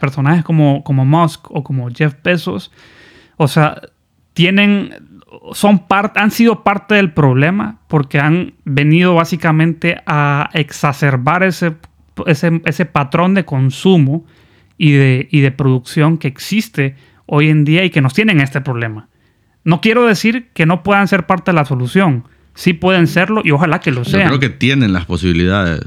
Personajes como, como Musk o como Jeff Bezos, o sea, tienen, son parte, han sido parte del problema porque han venido básicamente a exacerbar ese, ese, patrón de consumo y de, y de producción que existe hoy en día y que nos tienen este problema. No quiero decir que no puedan ser parte de la solución. Sí pueden serlo y ojalá que lo sean. Yo creo que tienen las posibilidades.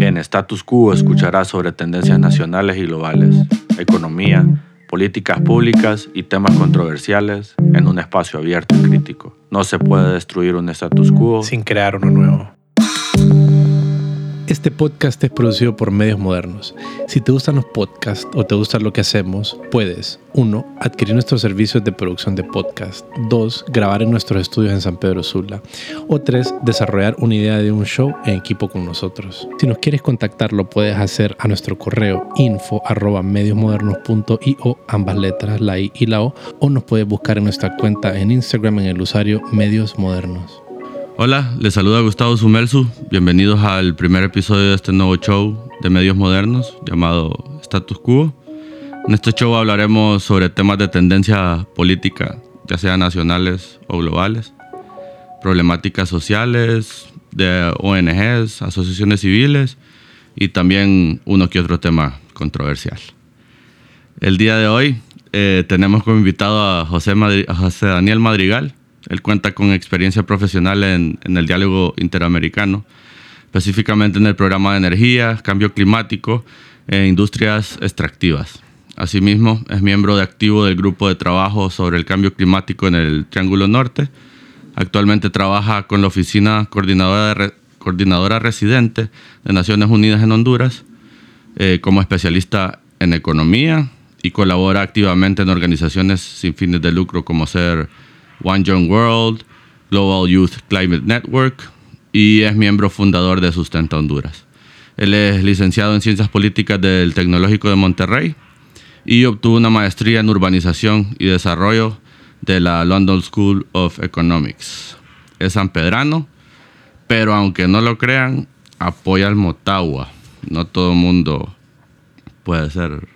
En Status Quo escucharás sobre tendencias nacionales y globales, economía, políticas públicas y temas controversiales en un espacio abierto y crítico. No se puede destruir un status quo sin crear uno nuevo. Este podcast es producido por Medios Modernos. Si te gustan los podcasts o te gusta lo que hacemos, puedes 1. Adquirir nuestros servicios de producción de podcast. 2. Grabar en nuestros estudios en San Pedro Sula. O 3. Desarrollar una idea de un show en equipo con nosotros. Si nos quieres contactar, lo puedes hacer a nuestro correo info arroba ambas letras, la I y la O, o nos puedes buscar en nuestra cuenta en Instagram en el usuario Medios Modernos. Hola, les saluda Gustavo Sumelsu. Bienvenidos al primer episodio de este nuevo show de medios modernos llamado Status Quo. En este show hablaremos sobre temas de tendencia política, ya sean nacionales o globales, problemáticas sociales, de ONGs, asociaciones civiles y también uno que otro tema controversial. El día de hoy eh, tenemos como invitado a José, a José Daniel Madrigal. Él cuenta con experiencia profesional en, el diálogo interamericano, específicamente en el programa de energía, cambio climático e industrias extractivas. Asimismo, es miembro de activo del grupo de trabajo sobre el cambio climático en el Triángulo Norte. Actualmente trabaja con la Oficina Coordinadora, Coordinadora Residente de Naciones Unidas en Honduras eh, como especialista en economía y colabora activamente en organizaciones sin fines de lucro como ser One Young World, Global Youth Climate Network y es miembro fundador de Sustenta Honduras. Él es licenciado en Ciencias Políticas del Tecnológico de Monterrey y obtuvo una maestría en Urbanización y Desarrollo de la London School of Economics. Es sanpedrano, pero aunque no lo crean, apoya al Motagua. No todo mundo puede ser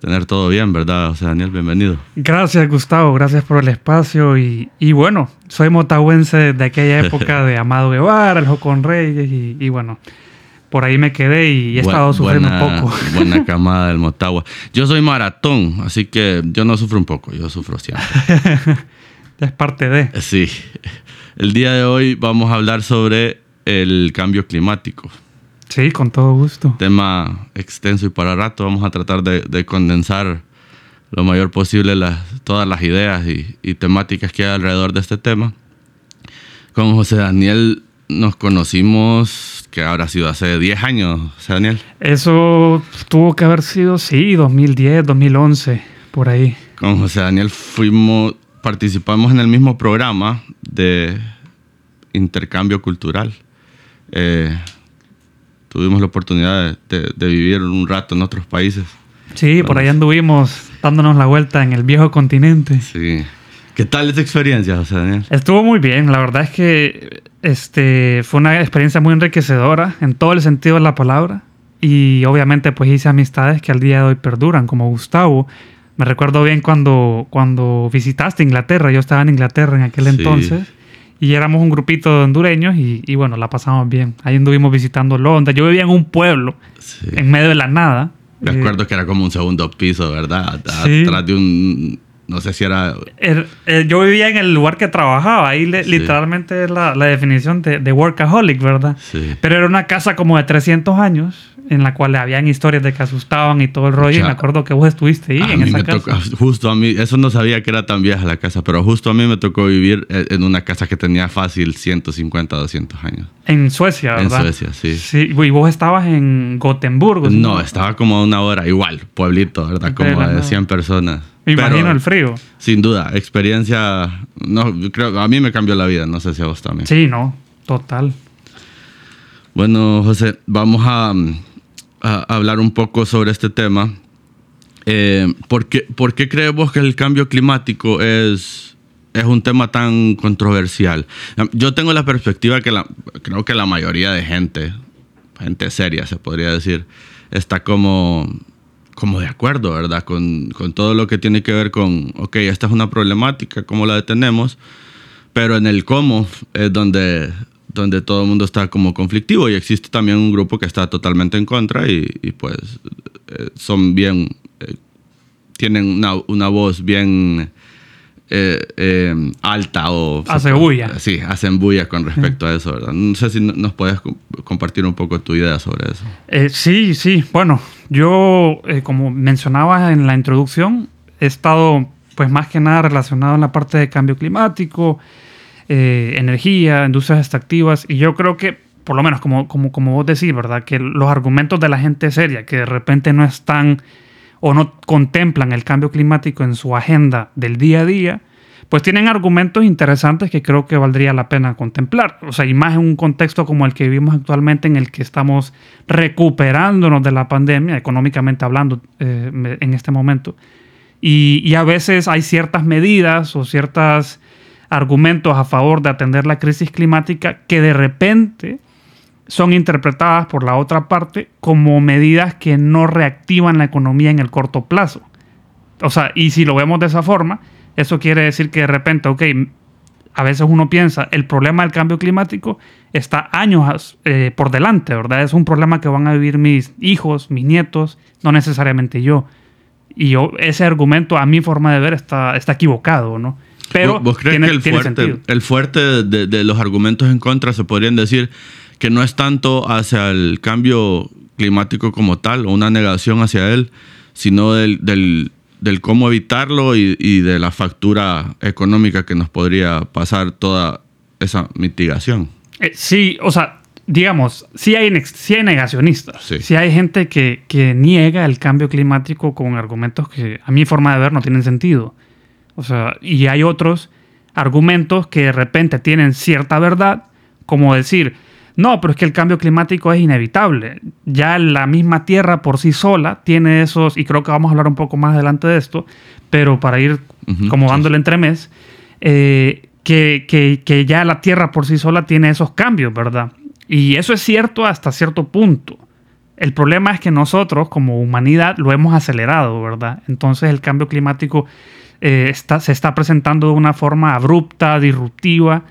tener todo bien, ¿verdad? O sea, Daniel, bienvenido. Gracias, Gustavo, gracias por el espacio. Y, y bueno, soy motahuense de aquella época de Amado Guevara, el Jocón Reyes, y, bueno, por ahí me quedé y he estado sufriendo un poco. Buena camada del Motagua. Yo soy maratón, así que yo no sufro un poco, yo sufro siempre. es parte de. Sí. El día de hoy vamos a hablar sobre el cambio climático. Sí, con todo gusto. Tema extenso y para rato. Vamos a tratar de, condensar lo mayor posible las, todas las ideas y, temáticas que hay alrededor de este tema. Con José Daniel nos conocimos, que habrá sido hace 10 años, José Daniel. Eso tuvo que haber sido, sí, 2010, 2011, por ahí. Con José Daniel fuimos, participamos en el mismo programa de intercambio cultural. Eh, tuvimos la oportunidad de, vivir un rato en otros países. Sí, por ahí anduvimos dándonos la vuelta en el viejo continente. Sí. ¿Qué tal esa experiencia, José Daniel? Estuvo muy bien. La verdad es que este, fue una experiencia muy enriquecedora en todo el sentido de la palabra. Y obviamente pues hice amistades que al día de hoy perduran, como Gustavo. Me recuerdo bien cuando, cuando visitaste Inglaterra. Yo estaba en Inglaterra en aquel entonces. Y éramos un grupito de hondureños y, bueno, la pasamos bien. Ahí anduvimos visitando Londres. Yo vivía en un pueblo, en medio de la nada. Me acuerdo que era como un segundo piso, ¿verdad? Atrás de un... No sé si era... yo vivía en el lugar que trabajaba. Ahí literalmente es la, definición de, de, workaholic, ¿verdad? Pero era una casa como de 300 años en la cual habían historias de que asustaban y todo el rollo. y me acuerdo que vos estuviste ahí en esa casa. justo a mí, eso no sabía que era tan vieja la casa, pero justo a mí me tocó vivir eh, en una casa que tenía fácil 150, 200 años. En Suecia, ¿verdad? En Suecia, sí. Sí, y vos estabas en Gotemburgo. No, estaba como a una hora, igual, pueblito, ¿verdad? Como de 100 personas. Me imagino el frío. Sin duda, experiencia, no, creo, a mí me cambió la vida, no sé si a vos también. Sí, no, total. Bueno, José, vamos a a hablar un poco sobre este tema. Eh, ¿por, qué, ¿por, qué, creemos que el cambio climático es, es un tema tan controversial? Yo tengo la perspectiva que la, creo que la mayoría de gente, gente seria se podría decir, está como, como de acuerdo, ¿verdad? Con, con todo lo que tiene que ver con, ok, esta es una problemática, ¿cómo la detenemos? Pero en el cómo es donde, donde todo el mundo está como conflictivo y existe también un grupo que está totalmente en contra y, y pues eh, son bien, eh, tienen una, una, voz bien eh, alta o... Hace bulla. Sí, hacen bulla con respecto a eso, ¿verdad? No sé si nos puedes compartir un poco tu idea sobre eso. Sí, sí. Bueno, yo, como mencionaba en la introducción, he estado pues más que nada relacionado en la parte de cambio climático, energía, industrias extractivas, y yo creo que, por lo menos como, como, como vos decís, ¿verdad? Que los argumentos de la gente seria, que de repente no están o no contemplan el cambio climático en su agenda del día a día, pues tienen argumentos interesantes que creo que valdría la pena contemplar. O sea, y más en un contexto como el que vivimos actualmente, en el que estamos recuperándonos de la pandemia, económicamente hablando, eh, en este momento. Y, y, a veces hay ciertas medidas o ciertos argumentos a favor de atender la crisis climática que de repente son interpretadas por la otra parte como medidas que no reactivan la economía en el corto plazo. O sea, y si lo vemos de esa forma, eso quiere decir que de repente, ok, a veces uno piensa, el problema del cambio climático está años eh, por delante, ¿verdad? Es un problema que van a vivir mis hijos, mis nietos, no necesariamente yo. Y ese argumento, a mi forma de ver, está, está equivocado, ¿no? Pero ¿Vos, crees que el fuerte, el fuerte de, de, los argumentos en contra se podrían decir que no es tanto hacia el cambio climático como tal o una negación hacia él, sino del, del, del cómo evitarlo y, y, de la factura económica que nos podría pasar toda esa mitigación. Eh, sí, o sea, digamos, sí hay, sí hay negacionistas, sí. sí. hay gente que, que niega el cambio climático con argumentos que a mi forma de ver no tienen sentido. O sea, y hay otros argumentos que de repente tienen cierta verdad, como decir, no, pero es que el cambio climático es inevitable. Ya la misma Tierra por sí sola tiene esos, y creo que vamos a hablar un poco más adelante de esto, pero para ir como dándole entremés, eh, que, que, que ya la Tierra por sí sola tiene esos cambios, ¿verdad? Y eso es cierto hasta cierto punto. El problema es que nosotros como humanidad lo hemos acelerado, ¿verdad? Entonces el cambio climático eh, está, se está presentando de una forma abrupta, disruptiva,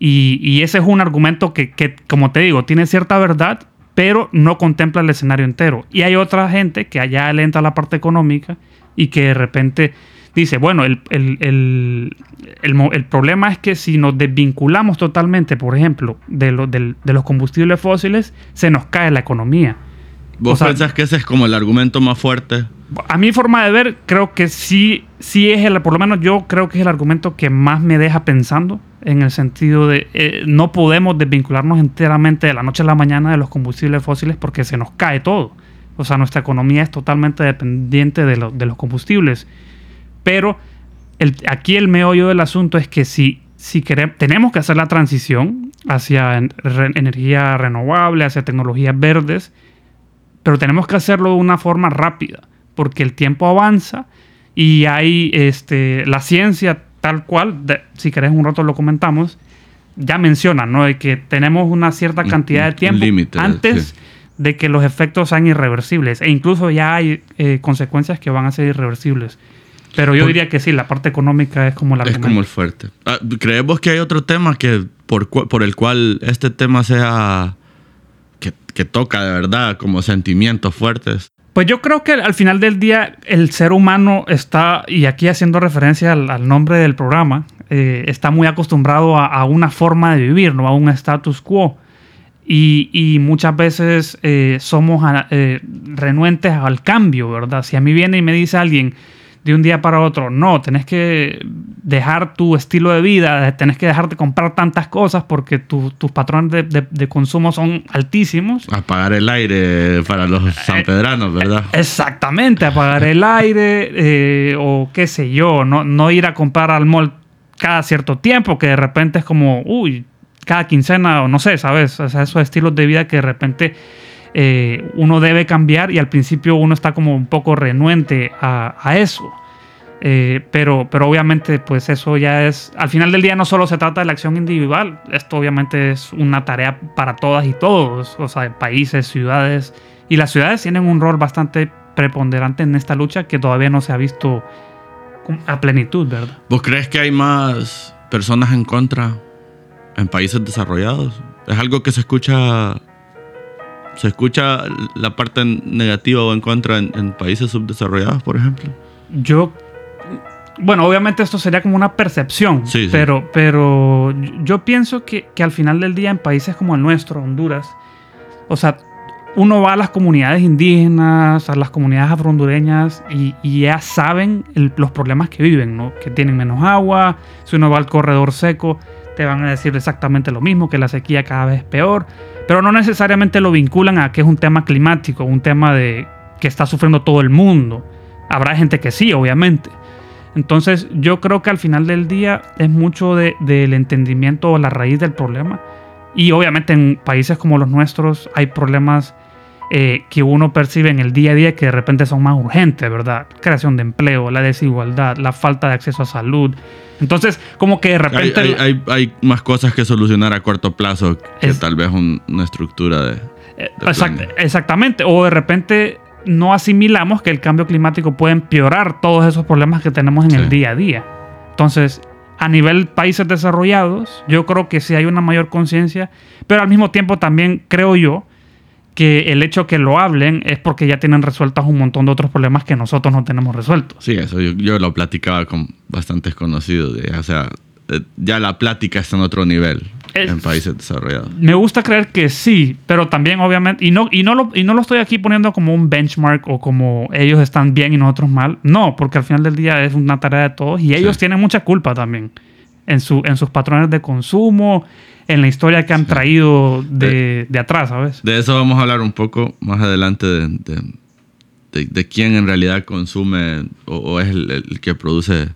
y, ese es un argumento que, como te digo, tiene cierta verdad, pero no contempla el escenario entero. Y hay otra gente que allá le entra la parte económica y que de repente dice, bueno, el, el, el, problema es que si nos desvinculamos totalmente, por ejemplo, de, lo, de, los combustibles fósiles, se nos cae la economía. ¿Vos pensás que ese es como el argumento más fuerte? A mi forma de ver, creo que sí, sí es el, por lo menos yo creo que es el argumento que más me deja pensando en el sentido de eh, no podemos desvincularnos enteramente de la noche a la mañana de los combustibles fósiles porque se nos cae todo. O sea, nuestra economía es totalmente dependiente de, lo, de los combustibles. Pero aquí el meollo del asunto es que si, si queremos, tenemos que hacer la transición hacia energía renovable, hacia tecnologías verdes, pero tenemos que hacerlo de una forma rápida, porque el tiempo avanza y hay este, la ciencia tal cual, si querés un rato lo comentamos, ya menciona, ¿no? De que tenemos una cierta cantidad de tiempo antes de que los efectos sean irreversibles. E incluso ya hay eh, consecuencias que van a ser irreversibles. Pero yo diría que sí, la parte económica es como la Es como el fuerte. Ah, ¿Creemos que hay otro tema que por, por el cual este tema sea... Que, que toca de verdad como sentimientos fuertes? Pues yo creo que al final del día el ser humano está, y aquí haciendo referencia al, nombre del programa, eh, está muy acostumbrado a, una forma de vivir, ¿no? a un status quo. Y, y muchas veces eh, somos eh, renuentes al cambio, ¿verdad? Si a mí viene y me dice alguien, de un día para otro. No, tenés que dejar tu estilo de vida, tenés que dejar de comprar tantas cosas porque tu, tus patrones de, de, de, consumo son altísimos. Apagar el aire para los eh, sanpedranos, ¿verdad? Exactamente, apagar el aire eh, o qué sé yo, no, no ir a comprar al mall cada cierto tiempo, que de repente es como, uy, cada quincena o no sé, ¿sabes? O sea, esos estilos de vida que de repente eh, uno debe cambiar y al principio uno está como un poco renuente a, a eso. Eh, pero, pero obviamente pues eso ya es, al final del día no solo se trata de la acción individual, esto obviamente es una tarea para todas y todos, o sea, países, ciudades Y las ciudades tienen un rol bastante preponderante en esta lucha que todavía no se ha visto a plenitud, ¿verdad? ¿Vos crees que hay más personas en contra en países desarrollados? Es algo que se escucha se escucha la parte negativa o en contra en, países subdesarrollados, por ejemplo. Yo bueno, obviamente esto sería como una percepción, pero, pero yo pienso que, que, al final del día en países como el nuestro, Honduras, o sea, uno va a las comunidades indígenas, a las comunidades afro-hondureñas y, ya saben los problemas que viven, ¿no? Que tienen menos agua, si uno va al corredor seco, te van a decir exactamente lo mismo, que la sequía cada vez es peor, pero no necesariamente lo vinculan a que es un tema climático, un tema de que está sufriendo todo el mundo. Habrá gente que sí, obviamente. Entonces yo creo que al final del día es mucho del entendimiento o la raíz del problema y obviamente en países como los nuestros hay problemas eh, que uno percibe en el día a día que de repente son más urgentes, ¿verdad? Creación de empleo, la desigualdad, la falta de acceso a salud. Entonces, como que de repente... Hay, hay, más cosas que solucionar a corto plazo que tal vez una estructura de... Eh, exactamente. O de repente no asimilamos que el cambio climático puede empeorar todos esos problemas que tenemos en el día a día. Entonces, a nivel países desarrollados, yo creo que sí hay una mayor conciencia, pero al mismo tiempo también creo yo que el hecho que lo hablen es porque ya tienen resueltos un montón de otros problemas que nosotros no tenemos resueltos. Sí, eso yo, lo platicaba con bastantes conocidos, o sea, eh, ya la plática está en otro nivel en países desarrollados. Me gusta creer que sí, pero también obviamente, y no, y, no lo, y no lo estoy aquí poniendo como un benchmark o como ellos están bien y nosotros mal. No, porque al final del día es una tarea de todos y ellos tienen mucha culpa también en, su, en sus patrones de consumo, en la historia que han traído de, de, atrás, ¿sabes? De eso vamos a hablar un poco más adelante de, de, quién en realidad consume o, es el, que produce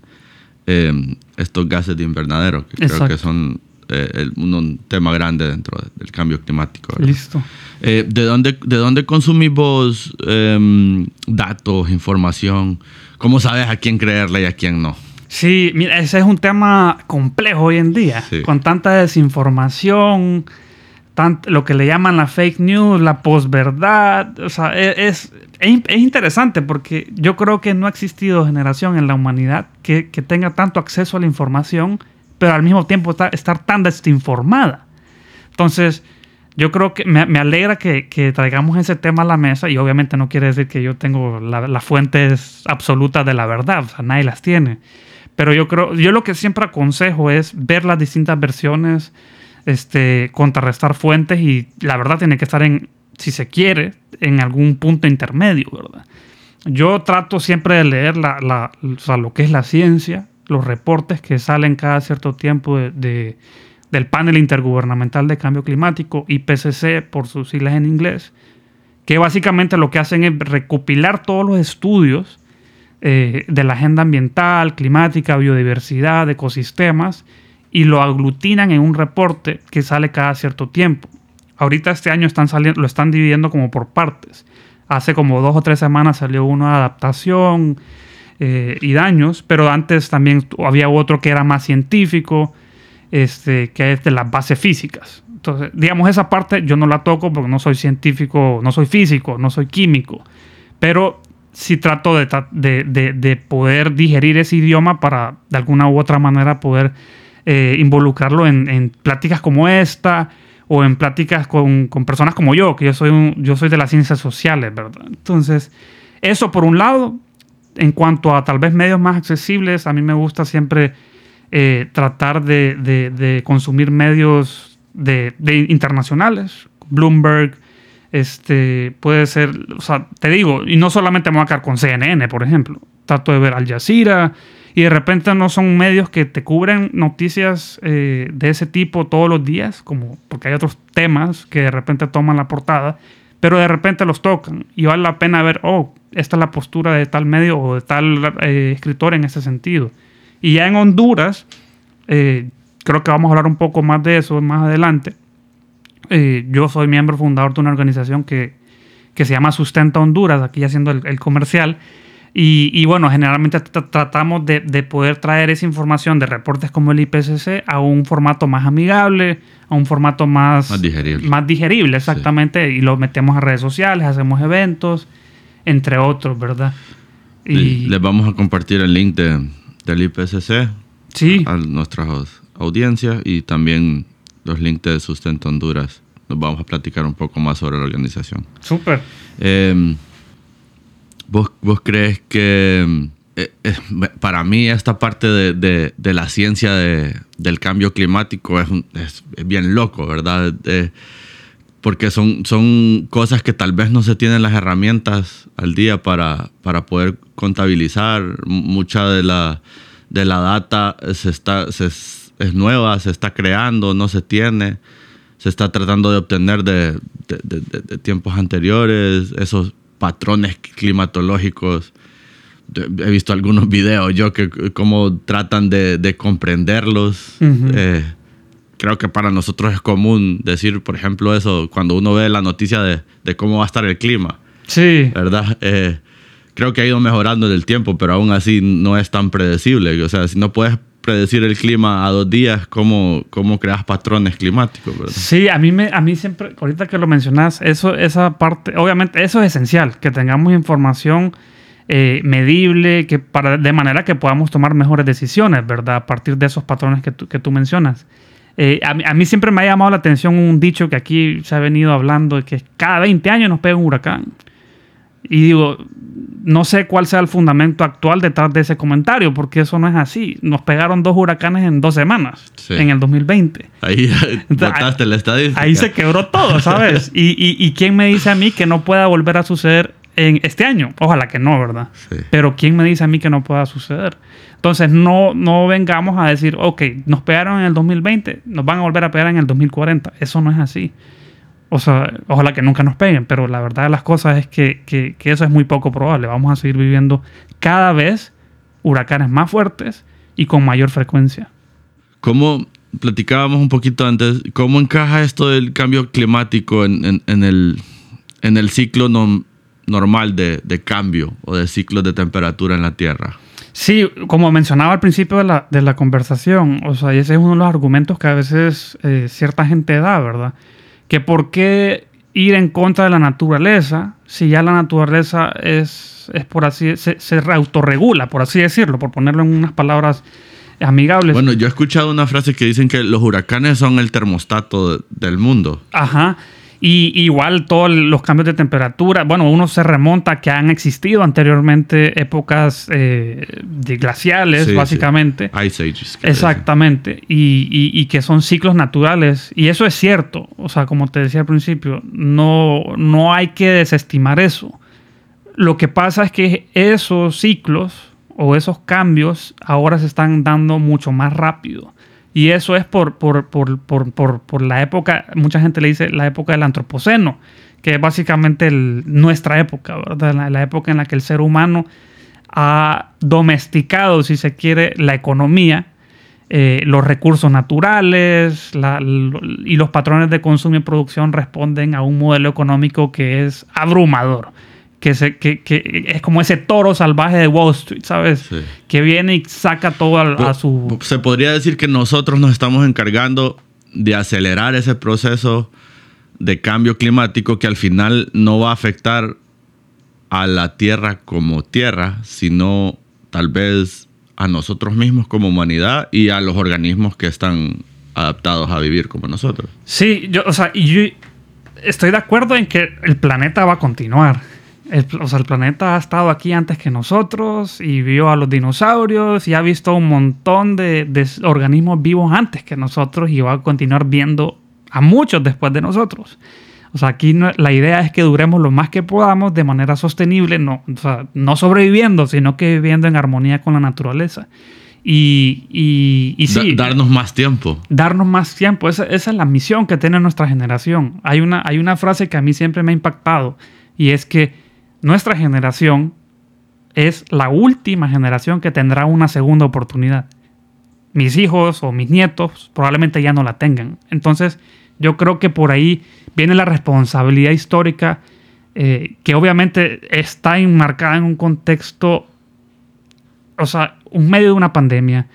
eh, estos gases de invernadero, que creo que son eh, un, tema grande dentro del cambio climático. Listo. Eh, ¿de, dónde, ¿De dónde consumís vos em, datos, información? ¿Cómo sabes a quién creerle y a quién no? Sí, mira, ese es un tema complejo hoy en día, con tanta desinformación, lo que le llaman la fake news, la posverdad. O sea, e, es, es, interesante porque yo creo que no ha existido generación en la humanidad que, que tenga tanto acceso a la información pero al mismo tiempo estar, tan desinformada. Entonces, yo creo que me, alegra que, traigamos ese tema a la mesa y obviamente no quiere decir que yo tengo las la fuentes absolutas de la verdad, o sea, nadie las tiene. Pero yo creo, yo lo que siempre aconsejo es ver las distintas versiones, este, contrarrestar fuentes y la verdad tiene que estar en, si se quiere, en algún punto intermedio, ¿verdad? Yo trato siempre de leer la, lo que es la ciencia, los reportes que salen cada cierto tiempo de, del panel intergubernamental de cambio climático, IPCC por sus siglas en inglés, que básicamente lo que hacen es recopilar todos los estudios eh, de la agenda ambiental, climática, biodiversidad, ecosistemas, y lo aglutinan en un reporte que sale cada cierto tiempo. Ahorita este año están saliendo, lo están dividiendo como por partes. Hace como dos o tres semanas salió uno de adaptación, eh, y daños, pero antes también había otro que era más científico, este, que es de las bases físicas. Entonces, digamos, esa parte yo no la toco porque no soy científico, no soy físico, no soy químico, pero sí trato de, de, de, poder digerir ese idioma para de alguna u otra manera poder eh, involucrarlo en, en, pláticas como esta o en pláticas con, con, personas como yo, que yo soy, un, yo soy de las ciencias sociales, ¿verdad? Entonces, eso por un lado, en cuanto a tal vez medios más accesibles, a mí me gusta siempre eh, tratar de, consumir medios de, internacionales, Bloomberg, este, puede ser, o sea, te digo, y no solamente me voy a quedar con CNN, por ejemplo, trato de ver Al Jazeera, y de repente no son medios que te cubren noticias eh, de ese tipo todos los días, como porque hay otros temas que de repente toman la portada, pero de repente los tocan y vale la pena ver, oh, esta es la postura de tal medio o de tal eh, escritor en ese sentido. Y ya en Honduras, eh, creo que vamos a hablar un poco más de eso más adelante. Eh, yo soy miembro fundador de una organización que, que, se llama Sustenta Honduras, aquí haciendo el, el comercial. Y, y bueno, generalmente tra- tratamos de, de poder traer esa información de reportes como el IPCC a un formato más amigable, a un formato más, Más digerible. más digerible, exactamente. Y lo metemos a redes sociales, hacemos eventos, entre otros, ¿verdad? Y Y les vamos a compartir el link de, del IPCC sí, a nuestras audiencias y también los links de Sustento Honduras. Nos vamos a platicar un poco más sobre la organización. súper. Eh, ¿vos, vos crees que eh, eh, para mí esta parte de, de- de la ciencia de- del cambio climático es, un- es- es bien loco, ¿verdad? Porque son, son cosas que tal vez no se tienen las herramientas al día para, para poder contabilizar. Mucha de la, de la data se está, se- es nueva, se está creando, no se tiene se está tratando de obtener de, de- de- de- de tiempos anteriores, esos patrones climatológicos. He visto algunos videos yo que cómo tratan de, de comprenderlos. Eh, creo que para nosotros es común decir, por ejemplo, eso cuando uno ve la noticia de, de cómo va a estar el clima, Sí, ¿verdad? Eh, creo que ha ido mejorando en el tiempo, pero aún así no es tan predecible. O sea, si no puedes predecir el clima a dos días, ¿cómo, cómo creas patrones climáticos? ¿verdad? Sí, a mí, me, a mí siempre, ahorita que lo mencionas, eso, esa parte, obviamente, eso es esencial, que tengamos información eh, medible, que para, de manera que podamos tomar mejores decisiones, ¿verdad? A partir de esos patrones que tú, que tú mencionas. Eh, a, mí, a mí siempre me ha llamado la atención un dicho que aquí se ha venido hablando, que cada 20 años nos pega un huracán. Y digo, no sé cuál sea el fundamento actual detrás de ese comentario, porque eso no es así. Nos pegaron dos huracanes en dos semanas, Sí. en el 2020. Ahí botaste la estadística. Ahí se quebró todo, ¿sabes? Y, y, y quién me dice a mí que no pueda volver a suceder en este año? Ojalá que no, ¿verdad? Sí. Pero ¿quién me dice a mí que no pueda suceder? Entonces, no, no vengamos a decir, ok, nos pegaron en el 2020, nos van a volver a pegar en el 2040. Eso no es así. O sea, ojalá que nunca nos peguen, pero la verdad de las cosas es que, que- que eso es muy poco probable. Vamos a seguir viviendo cada vez huracanes más fuertes y con mayor frecuencia. ¿Cómo, platicábamos un poquito antes, cómo encaja esto del cambio climático en, en- en el, en el ciclo no- normal de, de cambio o de ciclos de temperatura en la Tierra? Sí, como mencionaba al principio de la, de la conversación, o sea, y ese es uno de los argumentos que a veces eh, cierta gente da, ¿verdad? Que por qué ir en contra de la naturaleza si ya la naturaleza es, es por así, se, se autorregula, por así decirlo, por ponerlo en unas palabras amigables. Bueno, yo he escuchado una frase que dicen que los huracanes son el termostato de- del mundo. Ajá. Y igual todos los cambios de temperatura, bueno, uno se remonta a que han existido anteriormente épocas eh, de glaciales, Sí, sí. básicamente. Ice Ages. Exactamente, y, y- y que son ciclos naturales. Y eso es cierto, o sea, como te decía al principio, no, no hay que desestimar eso. Lo que pasa es que esos ciclos o esos cambios ahora se están dando mucho más rápido. Y eso es por, por, por, por, la época, mucha gente le dice la época del antropoceno, que es básicamente nuestra época. La, época en la que el ser humano ha domesticado, si se quiere, la economía, eh, los recursos naturales y los patrones de consumo y producción responden a un modelo económico que es abrumador, que, se- que- que es como ese toro salvaje de Wall Street, ¿sabes? Sí. Que viene y saca todo a, su... Se podría decir que nosotros nos estamos encargando de acelerar ese proceso de cambio climático que al final no va a afectar a la Tierra como Tierra, sino tal vez a nosotros mismos como humanidad y a los organismos que están adaptados a vivir como nosotros. Sí, yo, o sea, y yo estoy de acuerdo en que el planeta va a continuar. El, o sea, el planeta ha estado aquí antes que nosotros y vio a los dinosaurios y ha visto un montón de, de organismos vivos antes que nosotros y va a continuar viendo a muchos después de nosotros. O sea, aquí no- la idea es que duremos lo más que podamos de manera sostenible, no, o sea, no sobreviviendo, sino que viviendo en armonía con la naturaleza. Y, y, y sí, Da- darnos más tiempo. darnos más tiempo. Esa, esa es la misión que tiene nuestra generación. Hay una, hay una frase que a mí siempre me ha impactado y es que nuestra generación es la última generación que tendrá una segunda oportunidad. Mis hijos o mis nietos probablemente ya no la tengan. Entonces yo creo que por ahí viene la responsabilidad histórica eh, que obviamente está enmarcada en un contexto o sea, un medio de una pandemia,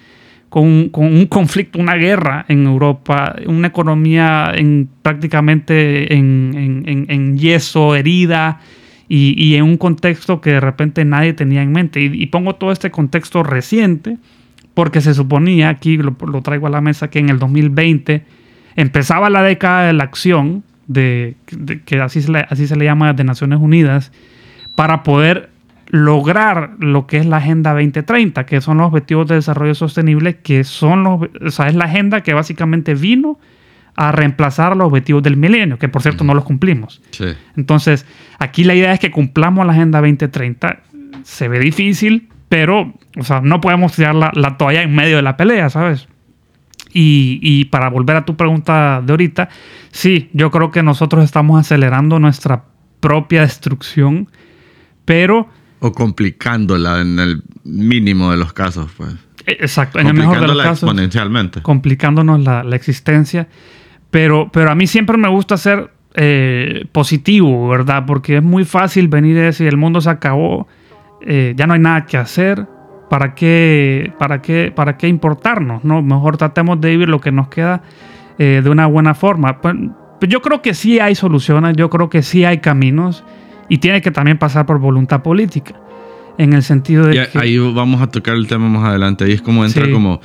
con, un conflicto, una guerra en Europa, una economía en, prácticamente en, en, en yeso, herida, y, en un contexto que de repente nadie tenía en mente. Y, pongo todo este contexto reciente, porque se suponía, aquí lo, traigo a la mesa, que en el 2020 empezaba la década de la acción, de, que así se, le, así se le llama de Naciones Unidas, para poder lograr lo que es la Agenda 2030, que son los Objetivos de Desarrollo Sostenible, que son los, es la agenda que básicamente vino a reemplazar los objetivos del milenio, que por cierto no los cumplimos. Sí. Entonces, aquí la idea es que cumplamos la Agenda 2030. Se ve difícil, pero, o sea, no podemos tirar la, la toalla en medio de la pelea, ¿sabes? Y, y, para volver a tu pregunta de ahorita, sí, yo creo que nosotros estamos acelerando nuestra propia destrucción, pero o complicándola en el mínimo de los casos, pues. Exacto, en el mejor de los casos. exponencialmente. Complicándonos la, la, existencia. Pero, pero a mí siempre me gusta ser eh, positivo, ¿verdad? Porque es muy fácil venir y decir, el mundo se acabó, eh, ya no hay nada que hacer, ¿para qué, para qué, para qué importarnos? ¿no? Mejor tratemos de vivir lo que nos queda eh, de una buena forma. Pues, pues yo creo que sí hay soluciones, yo creo que sí hay caminos y tiene que también pasar por voluntad política. En el sentido de y que... Ahí vamos a tocar el tema más adelante. Ahí es como entra sí. como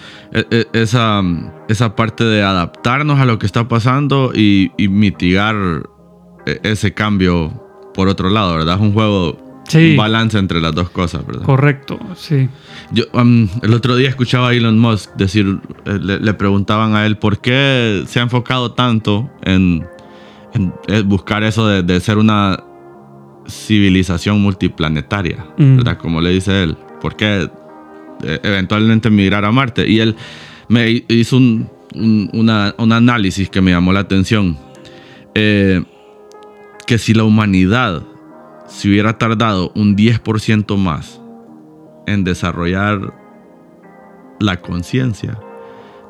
esa, esa parte de adaptarnos a lo que está pasando y, y, mitigar e, ese cambio por otro lado, ¿verdad? Es un juego, sí. un balance entre las dos cosas, ¿verdad? Correcto, sí. Yo um, el otro día escuchaba a Elon Musk decir, eh, le, le, preguntaban a él por qué se ha enfocado tanto en, en buscar eso de, de ser una civilización multiplanetaria, mm. ¿verdad? Como le dice él. ¿Por qué eh, eventualmente migrar a Marte? Y él me hizo un, un, una, un análisis que me llamó la atención. Eh, que si la humanidad se hubiera tardado un 10% más en desarrollar la conciencia,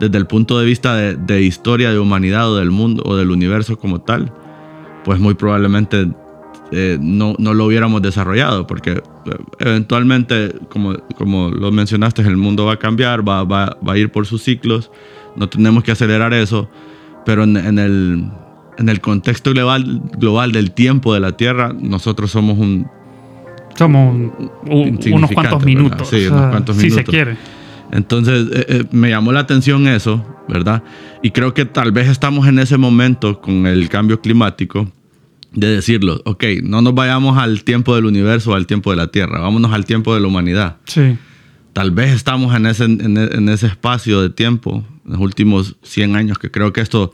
desde el punto de vista de, de, historia de humanidad o del mundo o del universo como tal, pues muy probablemente eh, no, no, lo hubiéramos desarrollado, porque eh, eventualmente, como, como lo mencionaste, el mundo va a cambiar, va, va, va a ir por sus ciclos, no tenemos que acelerar eso, pero en, en, el, en el contexto global, global del tiempo de la Tierra, nosotros somos un... Somos un, un, unos cuantos minutos. Sí, o sea, unos cuantos si minutos. se quiere. Entonces, eh, eh, me llamó la atención eso, ¿verdad? Y creo que tal vez estamos en ese momento con el cambio climático de decirlo, ok, no nos vayamos al tiempo del universo o al tiempo de la Tierra, vámonos al tiempo de la humanidad. Sí. Tal vez estamos en ese, en, en ese espacio de tiempo, en los últimos 100 años, que creo que esto,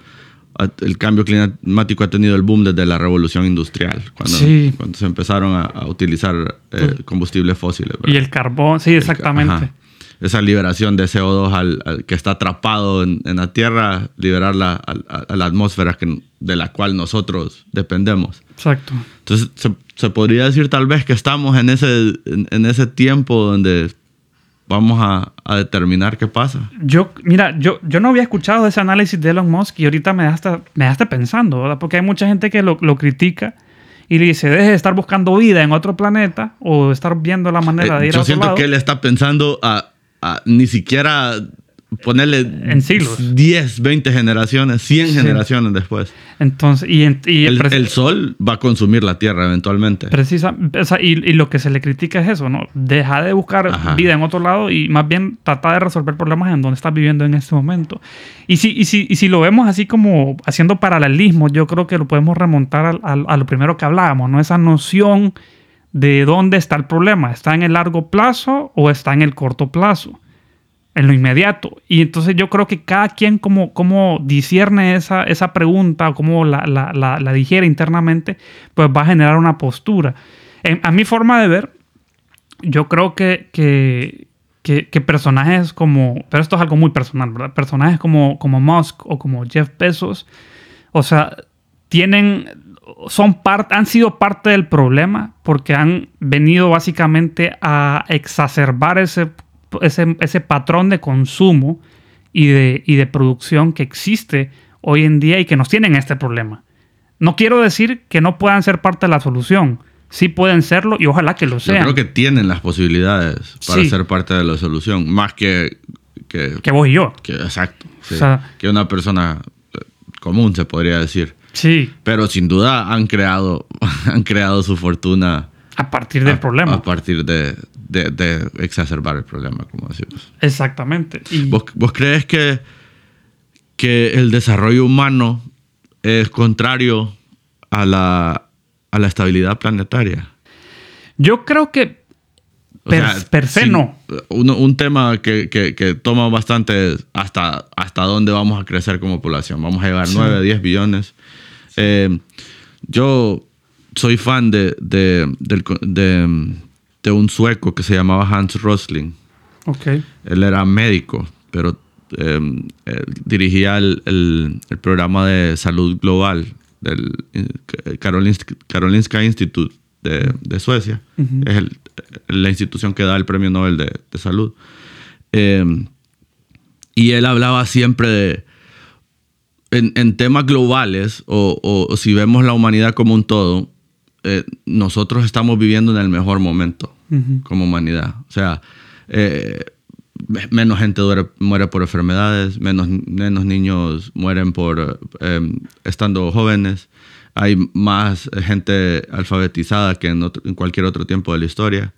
el cambio climático ha tenido el boom desde la revolución industrial, cuando, sí. cuando se empezaron a, a utilizar eh, combustibles fósiles. ¿verdad? Y el carbón, sí, exactamente. El, esa liberación de CO2 al, al que está atrapado en, en, la Tierra, liberarla a, a la atmósfera que, de la cual nosotros dependemos. Exacto. Entonces, se, se, podría decir tal vez que estamos en ese, en, en ese tiempo donde vamos a, a, determinar qué pasa. Yo, mira, yo, yo no había escuchado ese análisis de Elon Musk y ahorita me dejaste, me dejaste pensando, ¿verdad? Porque hay mucha gente que lo, lo critica y le dice, deje de estar buscando vida en otro planeta o estar viendo la manera eh, de ir yo a otro siento lado. que él está pensando a a ni siquiera ponerle en siglos 10, 20 generaciones, 100 sí. generaciones después. Entonces, y, y el, el, sol va a consumir la tierra eventualmente. Precisa, o sea, y, y, lo que se le critica es eso, ¿no? Deja de buscar Ajá. vida en otro lado y más bien trata de resolver problemas en donde estás viviendo en este momento. Y si, y si, y si lo vemos así como haciendo paralelismo, yo creo que lo podemos remontar a, a, a lo primero que hablábamos, ¿no? Esa noción de dónde está el problema. ¿Está en el largo plazo o está en el corto plazo? En lo inmediato. Y entonces yo creo que cada quien como, como discierne esa, esa pregunta o cómo la, la, la, la, digiere internamente, pues va a generar una postura. En, a mi forma de ver, yo creo que, que, que, que, personajes como, pero esto es algo muy personal, ¿verdad? Personajes como, como Musk o como Jeff Bezos, o sea, tienen son parte, han sido parte del problema porque han venido básicamente a exacerbar ese, ese, ese patrón de consumo y de, y de, producción que existe hoy en día y que nos tienen este problema. No quiero decir que no puedan ser parte de la solución, sí pueden serlo y ojalá que lo Yo sean. creo que tienen las posibilidades para Sí. ser parte de la solución, más que... que, Que vos y yo. que- exacto. sí. O sea- que una persona eh, común, se podría decir. Sí, Pero sin duda han creado, han creado su fortuna a partir del a, problema. a partir de, de- de exacerbar el problema, como decimos. Exactamente. Y ¿Vos, vos crees que, que el desarrollo humano es contrario a la, a la estabilidad planetaria? yo creo que O per, sea, per se sin- no. Un, un tema que, que- que toma bastante hasta, hasta dónde vamos a crecer como población. Vamos a llegar Sí. 9, 10 billones. Eh, yo soy fan de, de- de un sueco que se llamaba Hans Rosling. Ok. Él era médico, pero eh, él dirigía el, el- el programa de salud global del eh, Karolinska, Karolinska Institute de, de Suecia. Es el- la institución que da el premio Nobel de, de salud. Eh, y él hablaba siempre de, en, en temas globales, o, o- o si vemos la humanidad como un todo, eh, nosotros estamos viviendo en el mejor momento como humanidad. O sea, eh, me- menos gente duere- muere por enfermedades, menos, menos niños mueren por eh, estando jóvenes. Hay más gente alfabetizada que en, otro- en cualquier otro tiempo de la historia.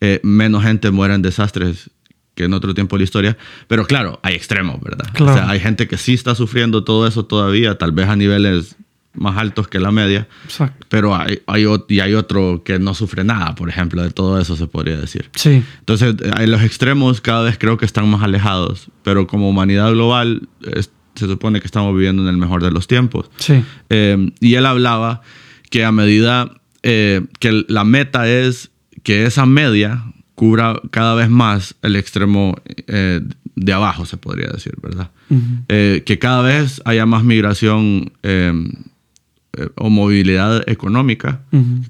Eh, menos gente muere en desastres que en otro tiempo de la historia. Pero claro, hay extremos, ¿verdad? Claro. O sea, hay gente que sí está sufriendo todo eso todavía, tal vez a niveles más altos que la media. Exacto. Pero hay, y hay otro que no sufre nada, por ejemplo, de todo eso se podría decir. Sí. Entonces, eh, en los extremos cada vez creo que están más alejados, pero como humanidad global es- se supone que estamos viviendo en el mejor de los tiempos. Sí. Eh, y él hablaba que a medida eh, que la meta es que esa media cubra cada vez más el extremo eh, de abajo, se podría decir, ¿verdad? Que cada vez haya más migración eh, o movilidad económica,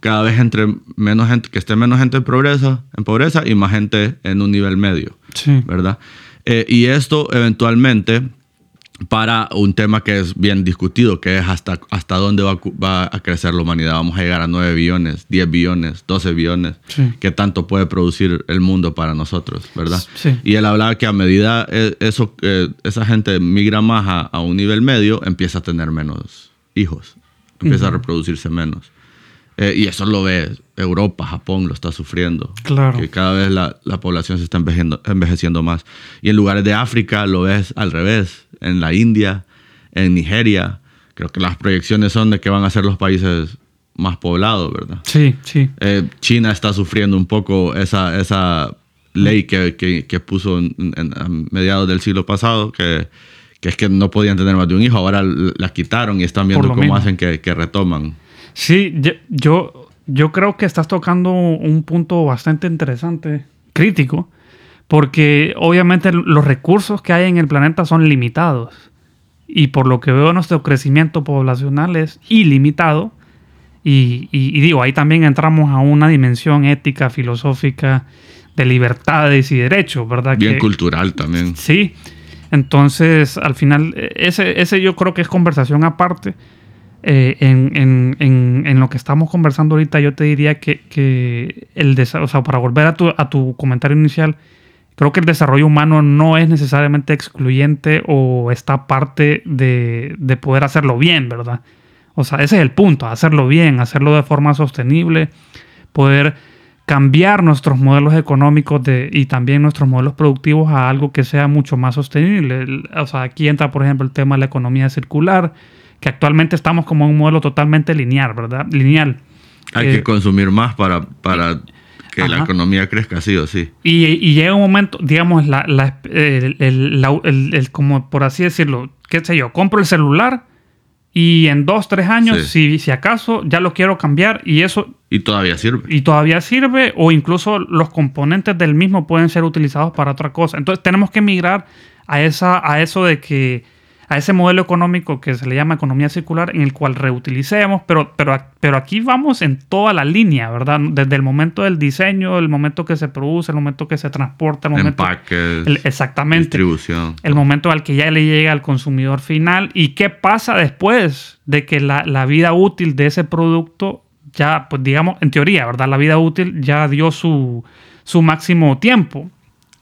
cada vez entre menos gente, que esté menos gente en pobreza, en pobreza y más gente en un nivel medio, Sí. ¿verdad? Eh, y esto eventualmente para un tema que es bien discutido, que es hasta, hasta dónde va va a crecer la humanidad. Vamos a llegar a 9 billones, 10 billones, 12 billones. Sí. ¿Qué tanto puede producir el mundo para nosotros, verdad? Sí. Y él hablaba que a medida eh, eso, eh, esa gente migra más a, a un nivel medio, empieza a tener menos hijos, empieza a reproducirse menos. Eh, y eso lo ve Europa, Japón, lo está sufriendo. Claro. Que cada vez la, la población se está envejeciendo, envejeciendo más. Y en lugares de África lo ves al revés. En la India, en Nigeria. Creo que las proyecciones son de que van a ser los países más poblados, ¿verdad? Sí, sí. Eh, China está sufriendo un poco esa, esa ley que, que- que puso en, en- a mediados del siglo pasado, que, que es que no podían tener más de un hijo. Ahora l- la quitaron y están viendo cómo mismo. hacen que, que retoman. Sí, yo, yo, yo creo que estás tocando un punto bastante interesante, crítico, porque obviamente los recursos que hay en el planeta son limitados. Y por lo que veo, nuestro crecimiento poblacional es ilimitado. Y, y- y digo, ahí también entramos a una dimensión ética, filosófica, de libertades y derechos, ¿verdad? Bien Que- cultural también. Sí. Entonces, al final, eh, ese, ese yo creo que es conversación aparte. Eh, en, en- en- lo que estamos conversando ahorita, yo te diría que, que el o sea, para volver a tu, a tu comentario inicial, creo que el desarrollo humano no es necesariamente excluyente o está parte de, de poder hacerlo bien, ¿verdad? O sea, ese es el punto, hacerlo bien, hacerlo de forma sostenible, poder cambiar nuestros modelos económicos de- y también nuestros modelos productivos a algo que sea mucho más sostenible. O sea, aquí entra, por ejemplo, el tema de la economía circular, que actualmente estamos como en un modelo totalmente lineal, ¿verdad? Lineal. Hay Eh, que consumir más para, para que la economía crezca, sí o sí. Y, y llega un momento, digamos, la, la- el, el- la- el- el- como por así decirlo, qué sé yo, compro el celular y en dos, tres años, si, si acaso, ya lo quiero cambiar y eso Y todavía sirve. y todavía sirve o incluso los componentes del mismo pueden ser utilizados para otra cosa. Entonces tenemos que migrar a, esa, a eso de que a ese modelo económico que se le llama economía circular en el cual reutilicemos, pero, pero, pero aquí vamos en toda la línea, ¿verdad? Desde el momento del diseño, el momento que se produce, el momento que se transporta, el momento... Empaques, el- exactamente distribución. el momento al que ya le llega al consumidor final y qué pasa después de que la, la vida útil de ese producto ya, pues digamos, en teoría, ¿verdad? La vida útil ya dio su, su máximo tiempo.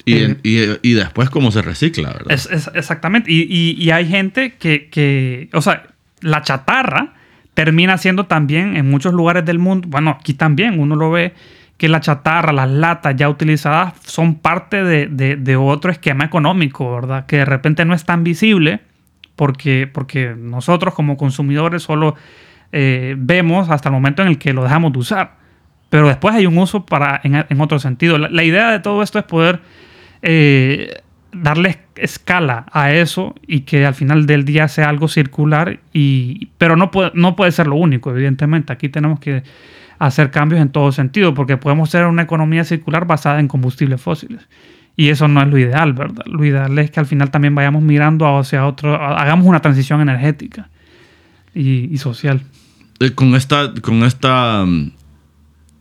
Y, Eh, y- y después cómo se recicla, ¿verdad? Es, es- exactamente. Y, y- y hay gente que, que, o sea, la chatarra termina siendo también en muchos lugares del mundo, bueno, aquí también uno lo ve, que la chatarra, las latas ya utilizadas son parte de, de- de otro esquema económico, ¿verdad? Que de repente no es tan visible porque, porque nosotros como consumidores solo eh, vemos hasta el momento en el que lo dejamos de usar. Pero después hay un uso para, en, en otro sentido. La, la idea de todo esto es poder eh, darle escala a eso y que al final del día sea algo circular, y, pero no puede, no puede ser lo único, evidentemente. Aquí tenemos que hacer cambios en todo sentido, porque podemos ser una economía circular basada en combustibles fósiles. Y eso no es lo ideal, ¿verdad? Lo ideal es que al final también vayamos mirando hacia otro, hagamos una transición energética y, social. Eh, con esta, con esta mm,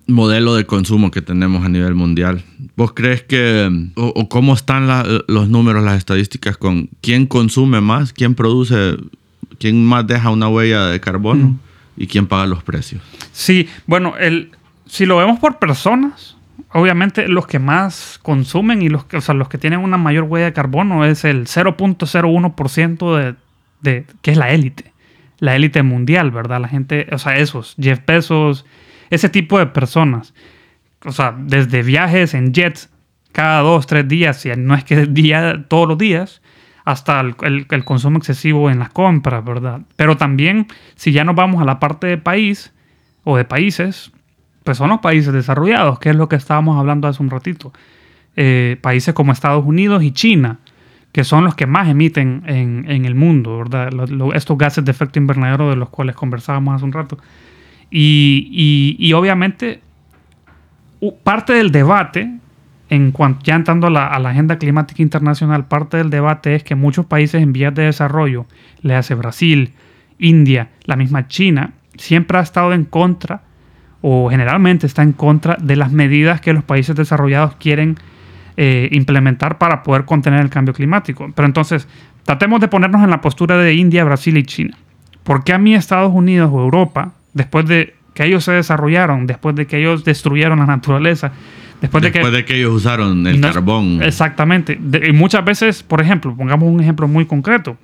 modelo de consumo que tenemos a nivel mundial, ¿vos crees que, o, o cómo están la- los números, las estadísticas con quién consume más, quién produce, quién más deja una huella de carbono Mm. y quién paga los precios? Sí, bueno, el, si lo vemos por personas, obviamente los que más consumen y los que, o sea, los que tienen una mayor huella de carbono es el 0.01% de, de, que es la élite, la élite mundial, ¿verdad? La gente, o sea, esos, Jeff Bezos, ese tipo de personas, o sea, desde viajes en jets cada dos, tres días, y no es que día, todos los días, hasta el, consumo excesivo en las compras, ¿verdad? Pero también, si ya nos vamos a la parte de país o de países, pues son los países desarrollados, que es lo que estábamos hablando hace un ratito. Eh, países como Estados Unidos y China, que son los que más emiten en, el mundo, ¿verdad? Estos gases de efecto invernadero de los cuales conversábamos hace un rato. Y, y- obviamente, parte del debate, en cuanto ya entrando a la, a la agenda climática internacional, parte del debate es que muchos países en vías de desarrollo, le hace Brasil, India, la misma China, siempre ha estado en contra o generalmente está en contra de las medidas que los países desarrollados quieren eh, implementar para poder contener el cambio climático. Pero entonces, tratemos de ponernos en la postura de India, Brasil y China. ¿Por qué a mí Estados Unidos o Europa, después de que ellos se desarrollaron, después de que ellos destruyeron la naturaleza, después, de que... Después de que ellos usaron el No- carbón. Exactamente. De- y muchas veces, por ejemplo, pongamos un ejemplo muy concreto.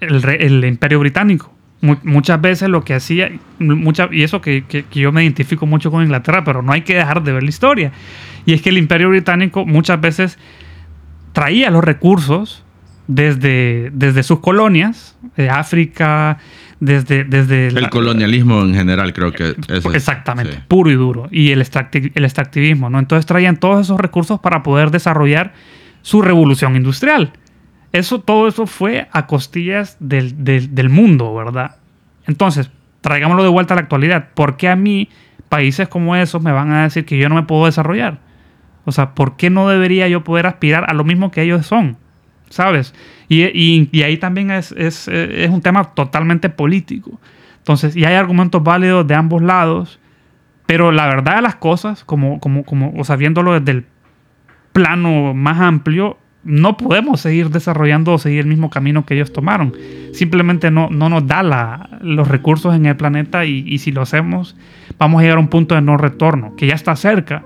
El, imperio británico. Mu- muchas veces lo que hacía, mucha, y eso que, que- que yo me identifico mucho con Inglaterra, pero no hay que dejar de ver la historia. Y es que el imperio británico muchas veces traía los recursos desde, desde sus colonias, de África, desde... desde el la- colonialismo en general, creo que es- Exactamente, sí. puro y duro. Y el, extracti- el extractivismo, ¿no? Entonces traían todos esos recursos para poder desarrollar su revolución industrial. Eso, todo eso fue a costillas del, del- del mundo, ¿verdad? Entonces, traigámoslo de vuelta a la actualidad. ¿Por qué a mí, países como esos, me van a decir que yo no me puedo desarrollar? O sea, ¿por qué no debería yo poder aspirar a lo mismo que ellos son? ¿Sabes? Y, y- ahí también es, es, es un tema totalmente político. Entonces, y hay argumentos válidos de ambos lados, pero la verdad de las cosas, como, como, como, o sea, viéndolo desde el plano más amplio, no podemos seguir desarrollando o seguir el mismo camino que ellos tomaron. Simplemente no, no nos da la- los recursos en el planeta y, y si lo hacemos, vamos a llegar a un punto de no retorno, que ya está cerca.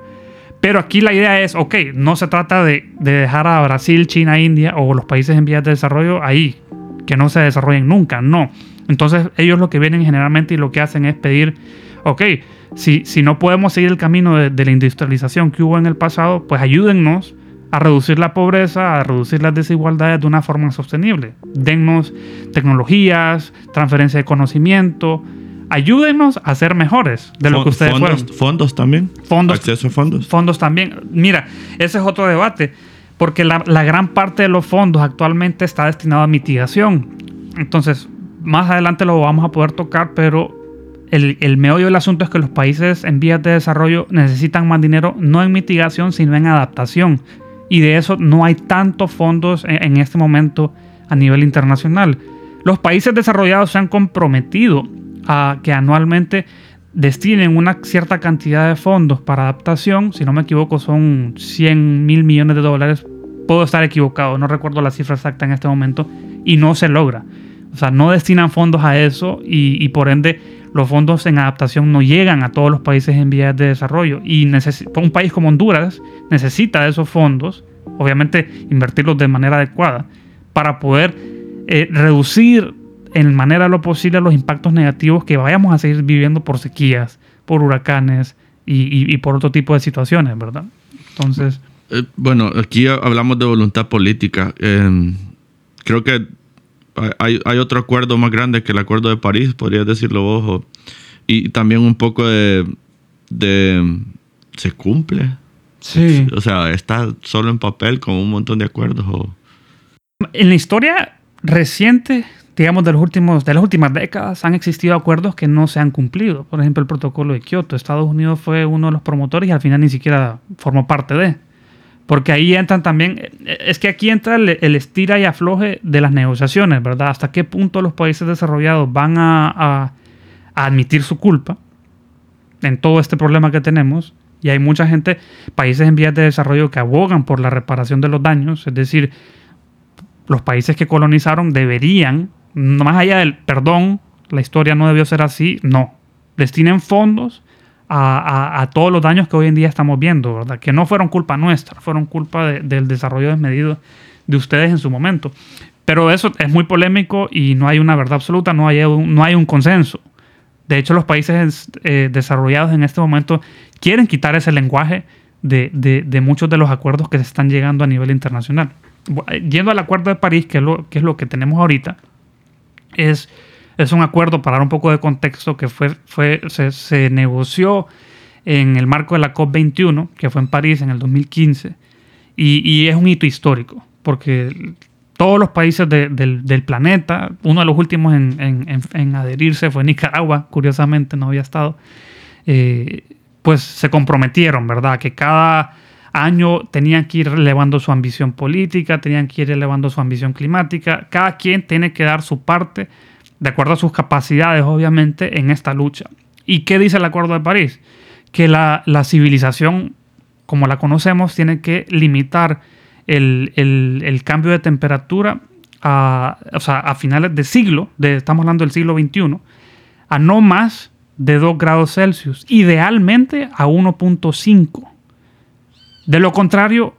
Pero aquí la idea es, ok, no se trata de, de dejar a Brasil, China, India o los países en vías de desarrollo ahí, que no se desarrollen nunca, no. Entonces ellos lo que vienen generalmente y lo que hacen es pedir, ok, si, si no podemos seguir el camino de, de la industrialización que hubo en el pasado, pues ayúdennos a reducir la pobreza, a reducir las desigualdades de una forma sostenible. Dennos tecnologías, transferencia de conocimiento, ayúdennos a ser mejores de lo que ustedes fondos, fueron fondos también. Fondos. Acceso a fondos. fondos también. Mira, ese es otro debate, porque la, la gran parte de los fondos actualmente está destinado a mitigación. Entonces, más adelante lo vamos a poder tocar, pero el, el meollo del asunto es que los países en vías de desarrollo necesitan más dinero, no en mitigación, sino en adaptación. Y de eso no hay tantos fondos en, en este momento a nivel internacional. Los países desarrollados se han comprometido que anualmente destinen una cierta cantidad de fondos para adaptación. Si no me equivoco, son 100 mil millones de dólares. Puedo estar equivocado, no recuerdo la cifra exacta en este momento. Y no se logra. O sea, no destinan fondos a eso y, y por ende los fondos en adaptación no llegan a todos los países en vías de desarrollo y un país como Honduras necesita de esos fondos, obviamente invertirlos de manera adecuada, para poder eh, reducir en manera lo posible los impactos negativos que vayamos a seguir viviendo por sequías, por huracanes y, por otro tipo de situaciones, ¿verdad? Entonces... Eh, bueno, aquí hablamos de voluntad política. Em, creo que hay, hay, otro acuerdo más grande que el Acuerdo de París, podrías decirlo vos. y también un poco de, de... ¿Se cumple? Sí. O sea, está solo en papel con un montón de acuerdos. O... En la historia reciente digamos, de, los últimos, de las últimas décadas han existido acuerdos que no se han cumplido. Por ejemplo, el protocolo de Kioto. Estados Unidos fue uno de los promotores y al final ni siquiera formó parte de. Porque ahí entran también, es que aquí entra el, estira y afloje de las negociaciones, ¿verdad? Hasta qué punto los países desarrollados van a, a, admitir su culpa en todo este problema que tenemos. Y hay mucha gente, países en vías de desarrollo que abogan por la reparación de los daños, es decir, los países que colonizaron deberían más allá del perdón, la historia no debió ser así, no. Destinen fondos a, todos los daños que hoy en día estamos viendo, ¿verdad? Que no fueron culpa nuestra, fueron culpa del desarrollo desmedido de ustedes en su momento. Pero eso es muy polémico y no hay una verdad absoluta, no hay un, no hay un consenso. De hecho, los países eh, desarrollados en este momento quieren quitar ese lenguaje de, muchos de los acuerdos que se están llegando a nivel internacional. Yendo al Acuerdo de París, que es lo que, es lo que tenemos ahorita, es, es un acuerdo, para dar un poco de contexto, que fue, fue, se, negoció en el marco de la COP21, que fue en París en el 2015, y, es un hito histórico, porque todos los países del, planeta, uno de los últimos en, adherirse fue Nicaragua, curiosamente no había estado, eh, pues se comprometieron, ¿verdad? Que cada año tenían que ir elevando su ambición política, tenían que ir elevando su ambición climática. Cada quien tiene que dar su parte, de acuerdo a sus capacidades, obviamente, en esta lucha. ¿Y qué dice el Acuerdo de París? Que la, civilización, como la conocemos, tiene que limitar el, cambio de temperatura a, a finales de siglo, estamos hablando del siglo XXI, a no más de 2 grados Celsius, idealmente a 1.5. De lo contrario,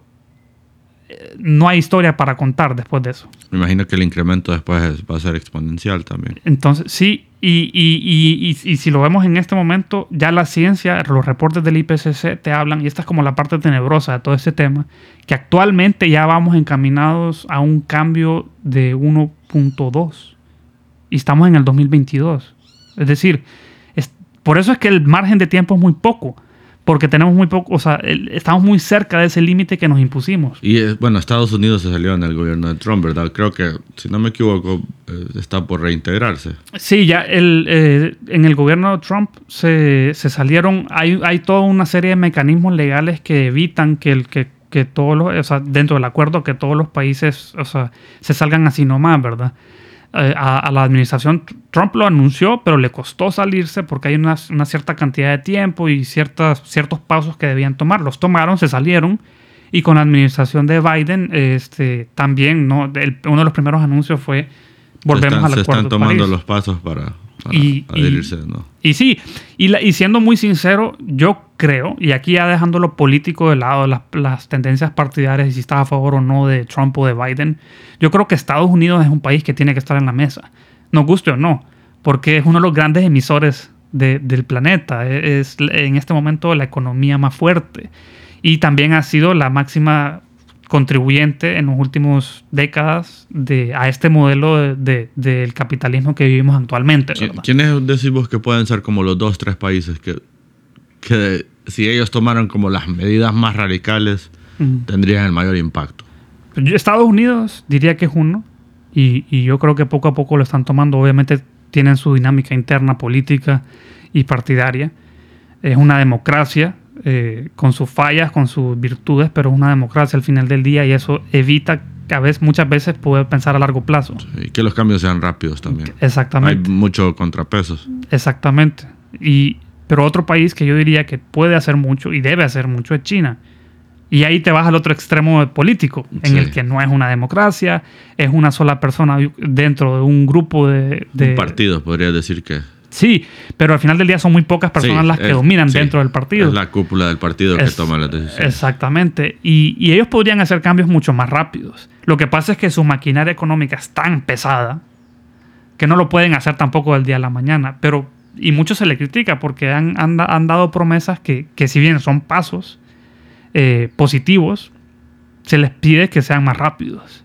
eh, no hay historia para contar después de eso. Me imagino que el incremento después va a ser exponencial también. Entonces, sí, y, si lo vemos en este momento, ya la ciencia, los reportes del IPCC te hablan, y esta es como la parte tenebrosa de todo este tema, que actualmente ya vamos encaminados a un cambio de 1.2 y estamos en el 2022. Es decir, por eso es que el margen de tiempo es muy poco porque tenemos muy poco, o sea, estamos muy cerca de ese límite que nos impusimos. Y eh, bueno, Estados Unidos se salió en el gobierno de Trump, ¿verdad? Creo que, si no me equivoco, eh, está por reintegrarse. Sí, ya el, eh, en el gobierno de Trump se, se, salieron, hay, hay toda una serie de mecanismos legales que evitan que, el, que, que todos los, o sea, dentro del acuerdo, que todos los países, o sea, se salgan así nomás, ¿verdad? Eh, a, la administración Trump lo anunció, pero le costó salirse porque hay una, cierta cantidad de tiempo y ciertas, ciertos pasos que debían tomar. Los tomaron, se salieron. Y con la administración de Biden, este, también ¿no? uno de los primeros anuncios fue volvemos al acuerdo. Se están tomando los pasos para, y, adherirse, ¿no? Y sí, y, y, siendo muy sincero, yo creo, y aquí ya dejando lo político de lado, las, las tendencias partidarias y si estás a favor o no de Trump o de Biden, yo creo que Estados Unidos es un país que tiene que estar en la mesa, nos guste o no, porque es uno de los grandes emisores del planeta, e, es en este momento la economía más fuerte y también ha sido la máxima contribuyente en las últimas décadas de, a este modelo del de, capitalismo que vivimos actualmente. ¿Quiénes decimos que pueden ser como los dos, tres países que, que si ellos tomaran como las medidas más radicales, tendrían el mayor impacto? Estados Unidos diría que es uno, y, y yo creo que poco a poco lo están tomando. Obviamente tienen su dinámica interna, política y partidaria. Es una democracia, eh, con sus fallas, con sus virtudes, pero es una democracia al final del día y eso evita que a veces, muchas veces puede pensar a largo plazo. y que los cambios sean rápidos también. Exactamente. Hay mucho contrapesos. Exactamente. Y, pero otro país que yo diría que puede hacer mucho y debe hacer mucho es China. Y ahí te vas al otro extremo político, en el que no es una democracia, es una sola persona dentro de un grupo de... de un partido, podría decir que Sí, pero al final del día son muy pocas personas Sí, las que es- dominan sí, dentro del partido. Es la cúpula del partido que toma las decisiones. Exactamente. Y, y ellos podrían hacer cambios mucho más rápidos. Lo que pasa es que su maquinaria económica es tan pesada que no lo pueden hacer tampoco del día a la mañana. Pero, y mucho se le critica porque han, han da- han dado promesas que, que si bien son pasos eh, positivos, se les pide que sean más rápidos.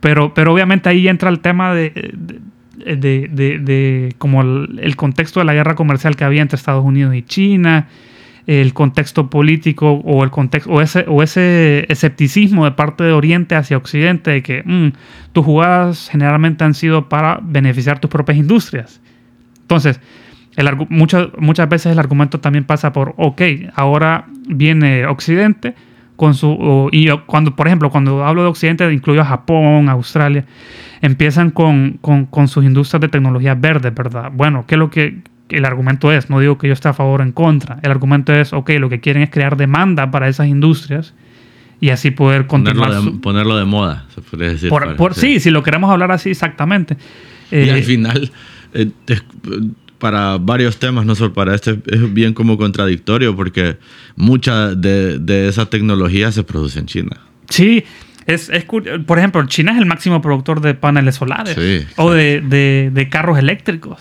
Pero, pero obviamente ahí entra el tema de, de, de- de- de como el, contexto de la guerra comercial que había entre Estados Unidos y China, el contexto político o el contexto o ese, o ese escepticismo de parte de Oriente hacia Occidente de que mm, tus jugadas generalmente han sido para beneficiar tus propias industrias. Entonces, el muchas, muchas veces el argumento también pasa por, ok, ahora viene Occidente con su... y cuando, por ejemplo, cuando hablo de Occidente, incluyo a Japón, Australia, empiezan con, con- con sus industrias de tecnología verde, ¿verdad? Bueno, ¿qué es lo que el argumento es? No digo que yo esté a favor o en contra. El argumento es, ok, lo que quieren es crear demanda para esas industrias y así poder Ponerlo continuar. de, su- ponerlo de moda, se podría decir. por- sí, si lo queremos hablar así exactamente. Y Eh, al final, eh, es- para varios temas, no solo para este, es bien como contradictorio porque mucha de, de esa tecnología se produce en China. Sí, es, es por ejemplo, China es el máximo productor de paneles solares Sí, o de, de- de carros eléctricos.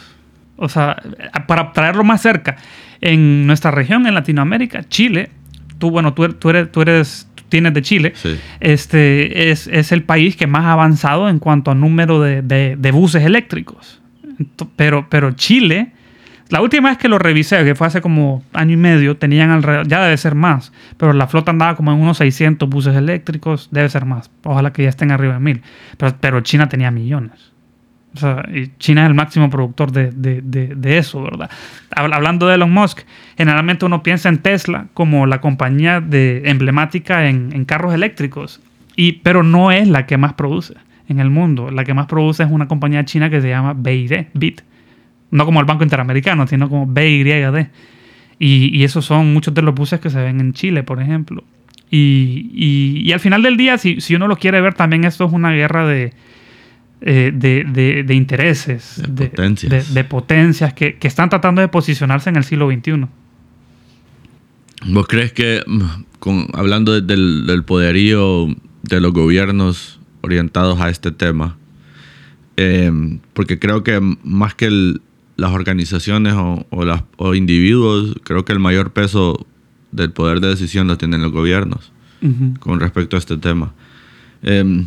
O sea, para traerlo más cerca, en nuestra región, en Latinoamérica, Chile, tú, bueno, tú, tú eres, tú eres, tienes de Chile, Sí. este es, es el país que más ha avanzado en cuanto a número de, de- de buses eléctricos. Pero, pero Chile, la última vez que lo revisé, que fue hace como año y medio, tenían alrededor, ya debe ser más, pero la flota andaba como en unos 600 buses eléctricos, debe ser más. Ojalá que ya estén arriba de mil. Pero, China tenía millones. China es el máximo productor de, eso, ¿verdad? Habla- Hablando de Elon Musk, generalmente uno piensa en Tesla como la compañía emblemática en, carros eléctricos, pero no es la que más produce en el mundo. La que más produce es una compañía china que se llama BID. No como el Banco Interamericano, sino como BYD. Y, y esos son muchos de los buses que se ven en Chile, por ejemplo. Y, y- y al final del día, si, si uno lo quiere ver, también esto es una guerra de, eh, de, de- de intereses, De potencias. de- potencias que, que están tratando de posicionarse en el siglo XXI. ¿Vos crees que, mm, con, hablando de- del, del poderío de los gobiernos orientados a este tema, eh, porque creo que más que el- las organizaciones o, o las, o individuos, creo que el mayor peso del poder de decisión lo tienen los gobiernos con respecto a este tema. Eh,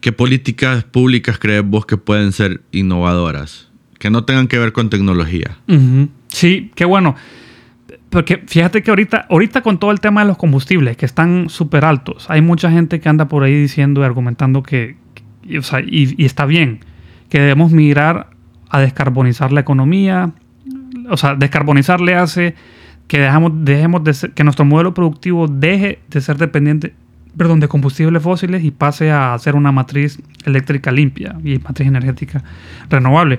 ¿Qué políticas públicas crees vos que pueden ser innovadoras? Que no tengan que ver con tecnología. Sí, qué bueno. Porque fíjate que ahorita, ahorita con todo el tema de los combustibles, que están súper altos, hay mucha gente que anda por ahí diciendo y argumentando que, o sea, y, y está bien, que debemos migrar a descarbonizar la economía. O sea, descarbonizar le hace que dejamos, dejemos que nuestro modelo productivo deje de ser dependiente perdón, de combustibles fósiles y pase a ser una matriz eléctrica limpia y matriz energética renovable.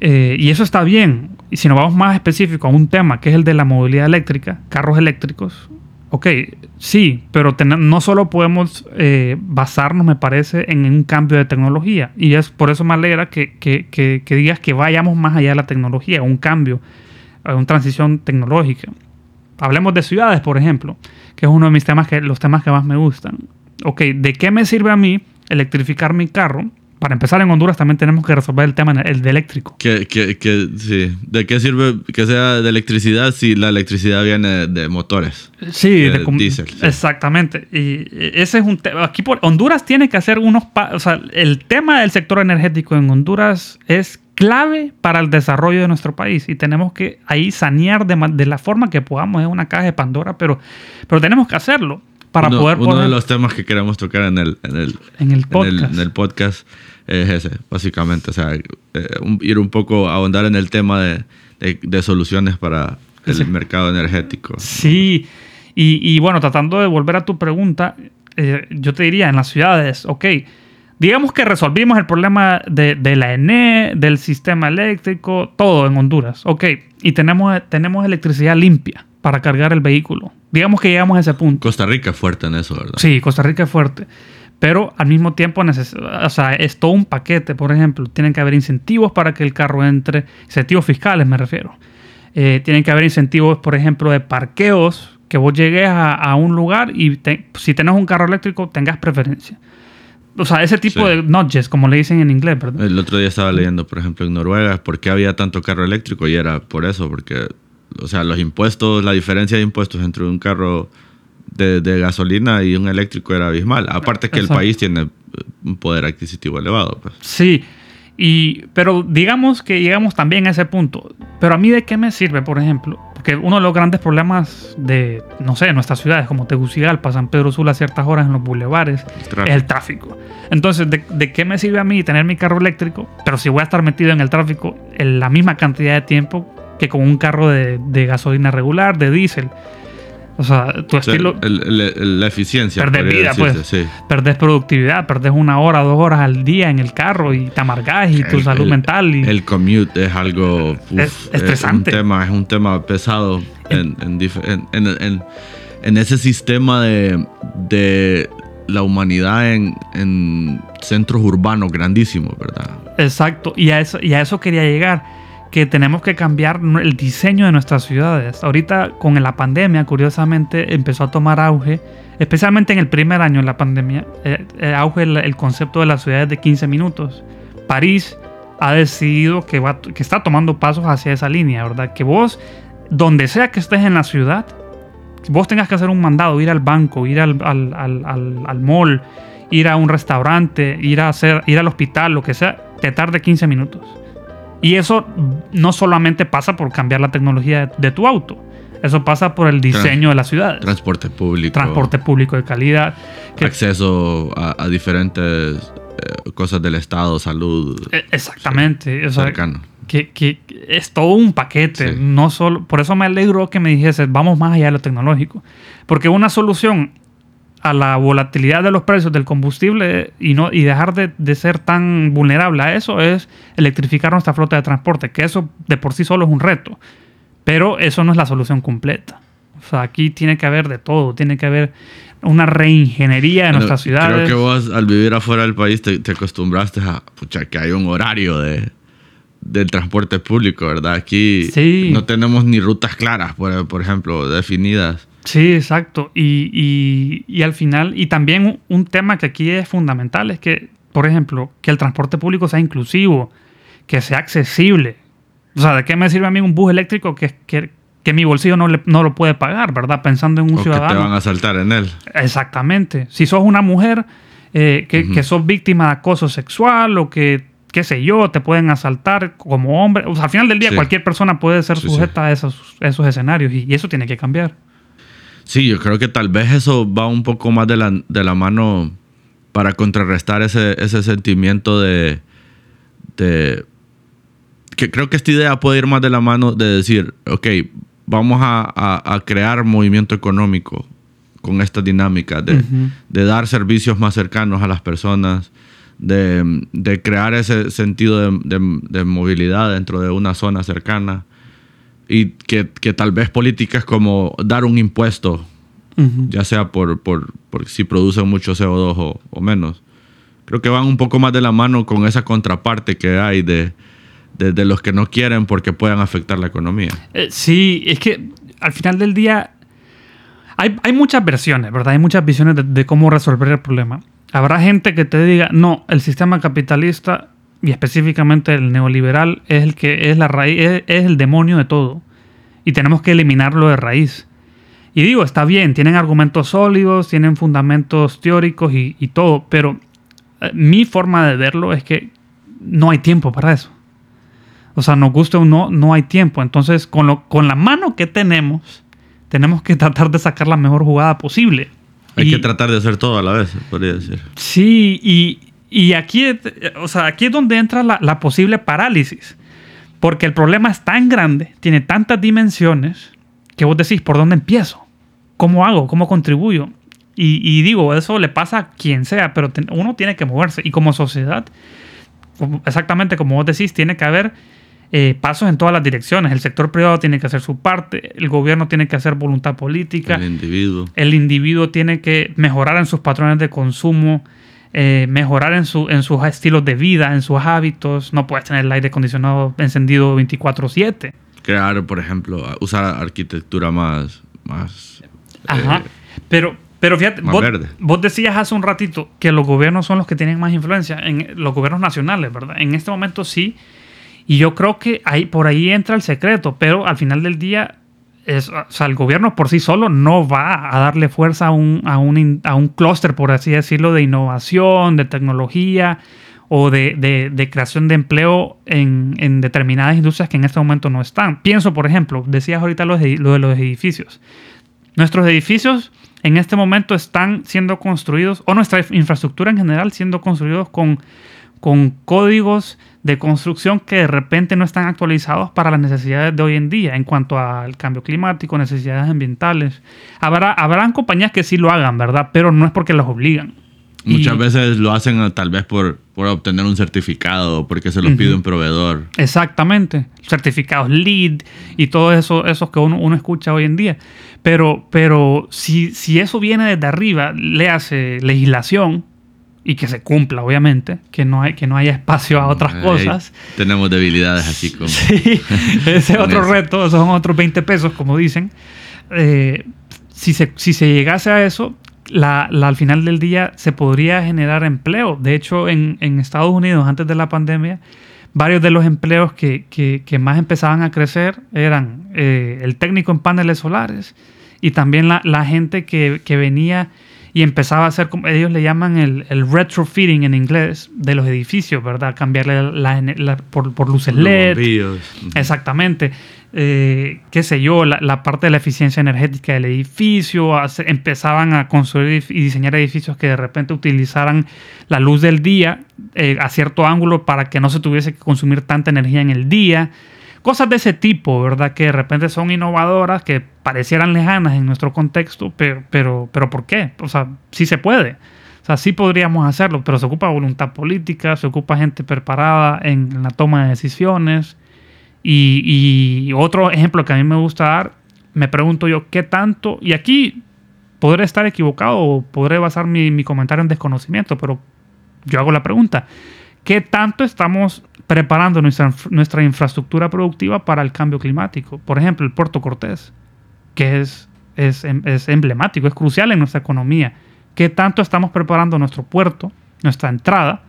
Eh, y eso está bien. Y si nos vamos más específico a un tema que es el de la movilidad eléctrica, carros eléctricos, ok, sí, pero no solo podemos eh, basarnos, me parece, en un cambio de tecnología. Y es por eso me alegra que, que- que- que digas que vayamos más allá de la tecnología, un cambio, a una transición tecnológica. Hablemos de ciudades, por ejemplo, que es uno de mis temas, que, los temas que más me gustan. Ok, ¿de qué me sirve a mí electrificar mi carro? Para empezar, en Honduras también tenemos que resolver el tema, el de eléctrico. Que, que, que, sí. ¿De qué sirve que sea de electricidad si la electricidad viene de motores? Sí, De de diésel, sí. Exactamente. Y ese es un tema. Aquí por Honduras tiene que hacer unos. O sea, el tema del sector energético en Honduras es clave para el desarrollo de nuestro país y tenemos que ahí sanear de, de la forma que podamos. Es una caja de Pandora, pero, pero tenemos que hacerlo para uno, poder uno poner de los temas que queremos tocar en el, en el, en el en el, podcast. en el podcast es ese, básicamente. O sea, eh, un- ir un poco a ahondar en el tema de, de- de soluciones para el mercado energético. Sí, y, y bueno, tratando de volver a tu pregunta, eh, yo te diría, en las ciudades, ok, digamos que resolvimos el problema de, de la ENE, del sistema eléctrico, todo en Honduras, ok, y tenemos, tenemos electricidad limpia para cargar el vehículo. Digamos que llegamos a ese punto. Costa Rica es fuerte en eso, ¿verdad? Sí, Costa Rica es fuerte. pero al mismo tiempo o sea, es todo un paquete, por ejemplo, tienen que haber incentivos para que el carro entre, incentivos fiscales me refiero. Eh, tienen que haber incentivos, por ejemplo, de parqueos, que vos llegues a, un lugar y si tenés un carro eléctrico tengas preferencia. O sea, ese tipo de notches, como le dicen en inglés, ¿verdad? El otro día estaba leyendo, por ejemplo, en Noruega, por qué había tanto carro eléctrico y era por eso, porque, o sea, los impuestos, la diferencia de impuestos entre un carro de, gasolina y un eléctrico era abismal. Aparte que el país tiene un poder adquisitivo elevado. Pues. Sí, y, pero digamos que llegamos también a ese punto. Pero a mí de qué me sirve, por ejemplo, porque uno de los grandes problemas de, no sé, nuestras ciudades como Tegucigalpa, San Pedro Sula a ciertas horas en los bulevares, es el tráfico. Entonces, ¿de, qué me sirve a mí tener mi carro eléctrico? Pero si voy a estar metido en el tráfico en la misma cantidad de tiempo que con un carro de, de gasolina regular, de diésel. O sea, tu estilo. la eficiencia. Perdés vida, pues. Sí. Perdés productividad, perdés una hora, dos horas al día en el carro y te amargás y tu salud mental. Y... El commute es algo. es estresante. Es un, tema, es un tema pesado en, en, en ese sistema de, de la humanidad en, centros urbanos grandísimos, ¿verdad? Exacto, y a eso, y a eso quería llegar que tenemos que cambiar el diseño de nuestras ciudades. Ahorita con la pandemia, curiosamente, empezó a tomar auge, especialmente en el primer año de la pandemia, eh, eh, auge el, concepto de las ciudades de 15 minutos. París ha decidido que, va, que está tomando pasos hacia esa línea, ¿verdad? Que vos, donde sea que estés en la ciudad, vos tengas que hacer un mandado, ir al banco, ir al, al, al, al mall, ir a un restaurante, ir, a hacer, ir al hospital, lo que sea, te tarde 15 minutos. Y eso no solamente pasa por cambiar la tecnología de, tu auto. Eso pasa por el diseño de la ciudad. Transporte público. Transporte público de calidad. acceso a, diferentes eh, cosas del Estado, salud. E, exactamente. cercano. Que, es todo un paquete. No solo, por eso me alegro que me dijese, vamos más allá de lo tecnológico. Porque una solución a la volatilidad de los precios del combustible y, no, y dejar de, ser tan vulnerable a eso es electrificar nuestra flota de transporte, que eso de por sí solo es un reto, pero eso no es la solución completa. O sea, aquí tiene que haber de todo, tiene que haber una reingeniería de nuestras ciudades. Creo que vos al vivir afuera del país te, acostumbraste a pucha, que hay un horario de, del transporte público, ¿verdad? Aquí no tenemos ni rutas claras, por, por ejemplo, definidas. Sí, exacto. Y, y, al final, y también un tema que aquí es fundamental es que, por ejemplo, que el transporte público sea inclusivo, que sea accesible. O sea, ¿de qué me sirve a mí un bus eléctrico que, que, que mi bolsillo no, no lo puede pagar, ¿verdad? Pensando en un ciudadano. Que te van a saltar en él. Exactamente. Si sos una mujer eh, que, que sos víctima de acoso sexual o que qué sé yo, te pueden asaltar como hombre. O sea, al final del día cualquier persona puede ser sujeta a esos, esos escenarios y, eso tiene que cambiar. Sí, yo creo que tal vez eso va un poco más de la, de la mano para contrarrestar ese, ese sentimiento de, de, que creo que esta idea puede ir más de la mano de decir, ok, vamos a, crear movimiento económico con esta dinámica de, de, dar servicios más cercanos a las personas, de, de crear ese sentido de, de, movilidad dentro de una zona cercana y que, que tal vez políticas como dar un impuesto, ya sea por, por, por, si producen mucho CO2 o, o, menos, creo que van un poco más de la mano con esa contraparte que hay de, de, los que no quieren porque puedan afectar la economía. Eh, sí, es que al final del día hay, hay muchas versiones, ¿verdad? Hay muchas visiones de, cómo resolver el problema. Habrá gente que te diga, no, el sistema capitalista y específicamente el neoliberal, es el que es la raíz, es, el demonio de todo. Y tenemos que eliminarlo de raíz. Y digo, está bien, tienen argumentos sólidos, tienen fundamentos teóricos y, todo, pero eh, mi forma de verlo es que no hay tiempo para eso. O sea, nos guste o no, no hay tiempo. Entonces, con, lo, con la mano que tenemos, tenemos que tratar de sacar la mejor jugada posible. Hay que tratar de hacer todo a la vez, podría decir. Sí, y, y aquí, o sea, aquí es donde entra la, posible parálisis. Porque el problema es tan grande, tiene tantas dimensiones, que vos decís, ¿por dónde empiezo? ¿Cómo hago? ¿Cómo contribuyo? Y, digo, eso le pasa a quien sea, pero uno tiene que moverse. Y como sociedad, exactamente como vos decís, tiene que haber eh, pasos en todas las direcciones. El sector privado tiene que hacer su parte, el gobierno tiene que hacer voluntad política. El individuo. El individuo tiene que mejorar en sus patrones de consumo, eh, mejorar en, su, en sus estilos de vida, en sus hábitos. No puedes tener el aire acondicionado encendido 24/7. Crear, por ejemplo, usar arquitectura más... más Ajá. eh, Pero, pero fíjate, vos, vos decías hace un ratito que los gobiernos son los que tienen más influencia, en los gobiernos nacionales, ¿verdad? En este momento sí. Y yo creo que ahí, por ahí entra el secreto, pero al final del día, es, o sea, el gobierno por sí solo no va a darle fuerza a un, a un, a un clúster, por así decirlo, de innovación, de tecnología o de, de- creación de empleo en, en determinadas industrias que en este momento no están. Pienso, por ejemplo, decías ahorita lo lo de los edificios. Nuestros edificios en este momento están siendo construidos, o nuestra infraestructura en general siendo construidos con, con códigos de construcción que de repente no están actualizados para las necesidades de hoy en día en cuanto al cambio climático, necesidades ambientales. Habrá, habrán compañías que sí lo hagan, ¿verdad? Pero no es porque los obligan. Muchas Y- veces lo hacen eh, tal vez por, por obtener un certificado, porque se los pide un proveedor. Exactamente. Certificados LEED y todo eso, esos que uno, uno escucha hoy en día. Pero, pero si, si eso viene desde arriba, le hace legislación y que se cumpla, obviamente, que no, hay, que no haya espacio a otras Ahí cosas. tenemos debilidades así como... Sí, ese es otro eso. reto, esos son otros 20 pesos, como dicen. Eh, si, se, si se llegase a eso, la, la- al final del día se podría generar empleo. De hecho, en, en Estados Unidos, antes de la pandemia, varios de los empleos que, que- que más empezaban a crecer eran eh, el técnico en paneles solares y también la, la gente que, que venía y empezaba a hacer, como ellos le llaman el, el retrofitting en inglés, de los edificios, ¿verdad? Cambiarle la, la- por, por luces LED. Exactamente. Eh, qué sé yo, la, la parte de la eficiencia energética del edificio, hace- empezaban a construir y diseñar edificios que de repente utilizaran la luz del día eh, a cierto ángulo para que no se tuviese que consumir tanta energía en el día. Cosas de ese tipo, ¿verdad? Que de repente son innovadoras, que parecieran lejanas en nuestro contexto, pero, pero, pero ¿por qué? O sea, sí se puede. O sea, sí podríamos hacerlo, pero se ocupa voluntad política, se ocupa gente preparada en la toma de decisiones. Y, otro ejemplo que a mí me gusta dar, me pregunto yo, ¿qué tanto? Y aquí podré estar equivocado o podré basar mi, mi comentario en desconocimiento, pero yo hago la pregunta, ¿qué tanto estamos preparando nuestra, inf- nuestra infraestructura productiva para el cambio climático? Por ejemplo, el Puerto Cortés, que es, es, em- es emblemático, es crucial en nuestra economía. ¿Qué tanto estamos preparando nuestro puerto, nuestra entrada?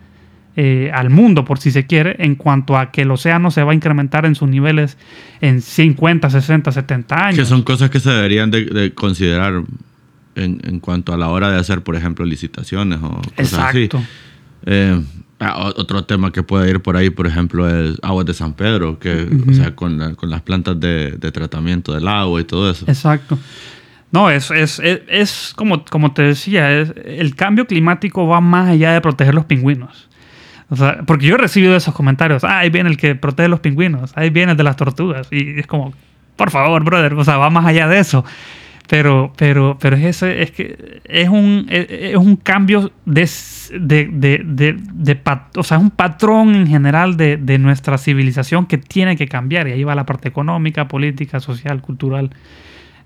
eh, al mundo, por si se quiere, en cuanto a que el océano se va a incrementar en sus niveles en 50, 60, 70 años. Que son cosas que se deberían de, de considerar en, en cuanto a la hora de hacer, por ejemplo, licitaciones o cosas así. Exacto. Eh, ah, otro tema que puede ir por ahí, por ejemplo, es aguas de San Pedro, que, o sea, con, la- con las plantas de, de tratamiento del agua y todo eso. Exacto. No, es, es, es, es como, como te decía, es, el cambio climático va más allá de proteger los pingüinos. O sea, porque yo he recibido esos comentarios. Ah, ahí viene el que protege los pingüinos. Ahí viene el de las tortugas. Y es como, por favor, brother. O sea, va más allá de eso. Pero, pero, pero es, ese, es que es un, es, un cambio de, de, de, de, o sea, es un patrón en general de, de nuestra civilización que tiene que cambiar. Y ahí va la parte económica, política, social, cultural.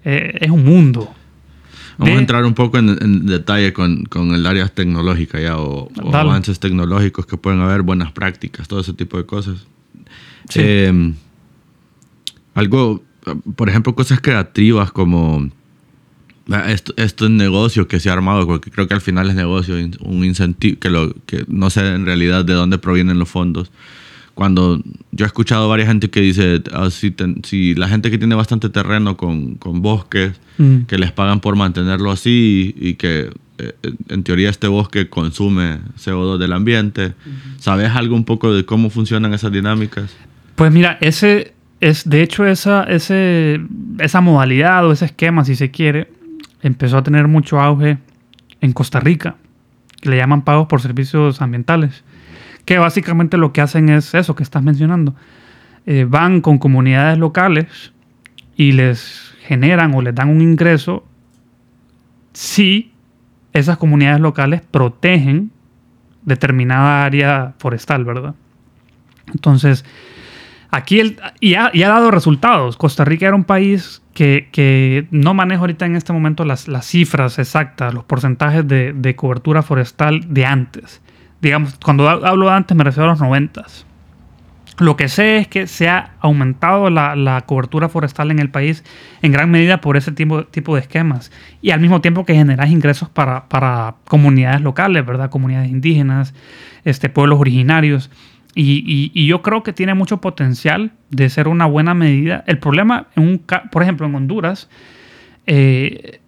Eh, es un mundo. Vamos a entrar un poco en, en detalle con, con el área tecnológica ya, o, avances tecnológicos que pueden haber, buenas prácticas, todo ese tipo de cosas. Sí. Eh, algo, por ejemplo, cosas creativas como esto, esto es negocio que se ha armado, porque creo que al final es negocio, un incentivo, que, lo, que no sé en realidad de dónde provienen los fondos. Cuando yo he escuchado a varias gente que dice, ah, si, si la gente que tiene bastante terreno con, con bosques, Mm. que les pagan por mantenerlo así y, y que eh, en teoría este bosque consume CO2 del ambiente. ¿Sabes algo un poco de cómo funcionan esas dinámicas? Pues mira, ese es, de hecho, esa, ese, esa modalidad o ese esquema, si se quiere, empezó a tener mucho auge en Costa Rica, que le llaman pagos por servicios ambientales, que básicamente lo que hacen es eso que estás mencionando. Eh, van con comunidades locales y les generan o les dan un ingreso si esas comunidades locales protegen determinada área forestal, ¿verdad? Entonces, aquí el, y, ha, y ha dado resultados. Costa Rica era un país que, no manejo ahorita en este momento las, cifras exactas, los porcentajes de, cobertura forestal de antes. Digamos, cuando hablo de antes me refiero a los noventas. Lo que sé es que se ha aumentado la, cobertura forestal en el país en gran medida por ese tipo, de esquemas y al mismo tiempo que generas ingresos para, para comunidades locales, ¿verdad? Comunidades indígenas, este, pueblos originarios. Y, yo creo que tiene mucho potencial de ser una buena medida. El problema, en un, por ejemplo, en Honduras, eh,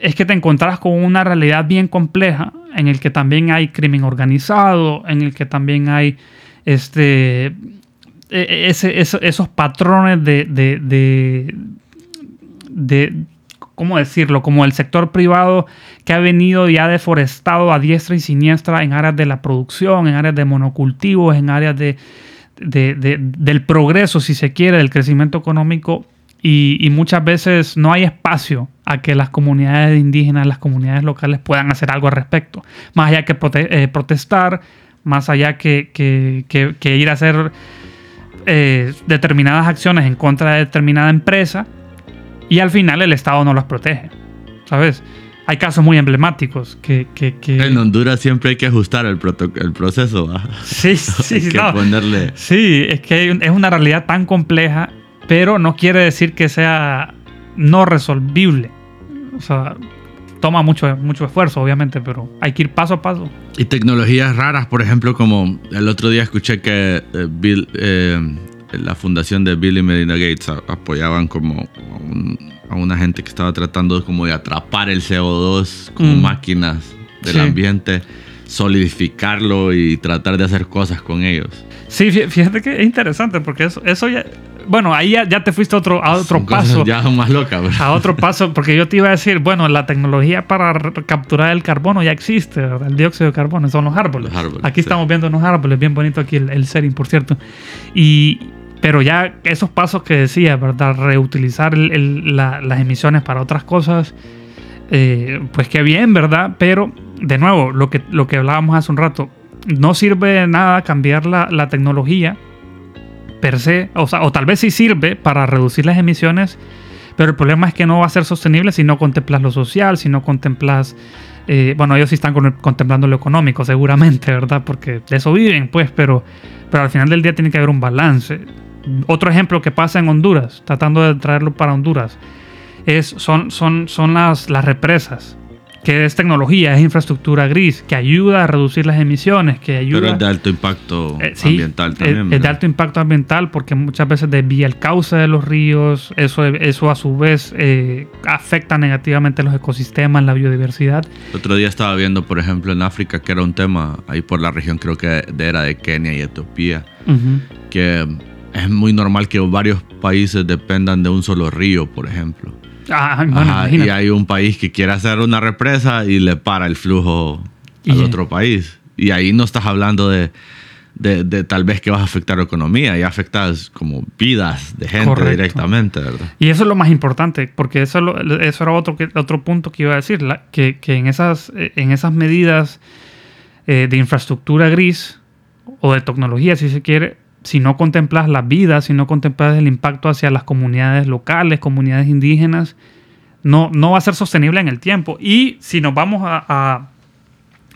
es que te encontrás con una realidad bien compleja en el que también hay crimen organizado, en el que también hay este, e, ese, esos patrones de, de, de, ¿cómo decirlo? Como el sector privado que ha venido y ha deforestado a diestra y siniestra en áreas de la producción, en áreas de monocultivos, en áreas de, del progreso, si se quiere, del crecimiento económico. Y, muchas veces no hay espacio a que las comunidades indígenas, las comunidades locales puedan hacer algo al respecto. Más allá que eh, protestar, más allá que ir a hacer eh, determinadas acciones en contra de determinada empresa y al final el Estado no las protege. ¿Sabes? Hay casos muy emblemáticos que... En Honduras siempre hay que ajustar el, el proceso. Sí, sí, hay que ponerle... Sí, es que es una realidad tan compleja, pero no quiere decir que sea no resolvible. O sea, toma mucho, mucho esfuerzo, obviamente, pero hay que ir paso a paso. Y tecnologías raras, por ejemplo, como el otro día escuché que eh, Bill, eh, la fundación de Bill y Melinda Gates apoyaban como a, una gente que estaba tratando como de atrapar el CO2 como mm. máquinas del ambiente, solidificarlo y tratar de hacer cosas con ellos. Sí, fíjate que es interesante porque eso, eso ya, bueno, ahí ya, te fuiste a otro, a otro paso. Ya más loca, A otro paso, porque yo te iba a decir, bueno, la tecnología para capturar el carbono ya existe, el dióxido de carbono, son los árboles. aquí estamos viendo unos árboles, bien bonito aquí el, el setting, por cierto. Y, pero ya esos pasos que decía, ¿verdad? Reutilizar las emisiones para otras cosas, eh, pues qué bien, ¿verdad? Pero, de nuevo, lo que, lo que hablábamos hace un rato, no sirve de nada cambiar la, la tecnología per se, o, o tal vez sí sirve para reducir las emisiones, pero el problema es que no va a ser sostenible si no contemplas lo social, si no contemplas, eh, bueno, ellos sí están contemplando lo económico seguramente, ¿verdad? Porque de eso viven, pues, pero, pero al final del día tiene que haber un balance. Otro ejemplo que pasa en Honduras, tratando de traerlo para Honduras, es, son, son, son las, las represas que es tecnología, es infraestructura gris, que ayuda a reducir las emisiones, que ayuda... Pero es de alto impacto eh, ambiental también. Es, de alto impacto ambiental porque muchas veces desvía el cauce de los ríos, eso, eso a su vez eh, afecta negativamente los ecosistemas, la biodiversidad. El otro día estaba viendo, por ejemplo, en África, que era un tema ahí por la región, creo que era de Kenia y Etiopía, que es muy normal que varios países dependan de un solo río, por ejemplo. Ah, y hay un país que quiere hacer una represa y le para el flujo al otro país. Y ahí no estás hablando de, de, tal vez que vas a afectar la economía, y afectas como vidas de gente directamente, ¿verdad? Y eso es lo más importante, porque eso, eso era otro, otro punto que iba a decir, que, que, en, esas, en esas medidas eh, de infraestructura gris o de tecnología, si se quiere, si no contemplas la vida, si no contemplas el impacto hacia las comunidades locales, comunidades indígenas, no, no va a ser sostenible en el tiempo. Y si nos vamos a,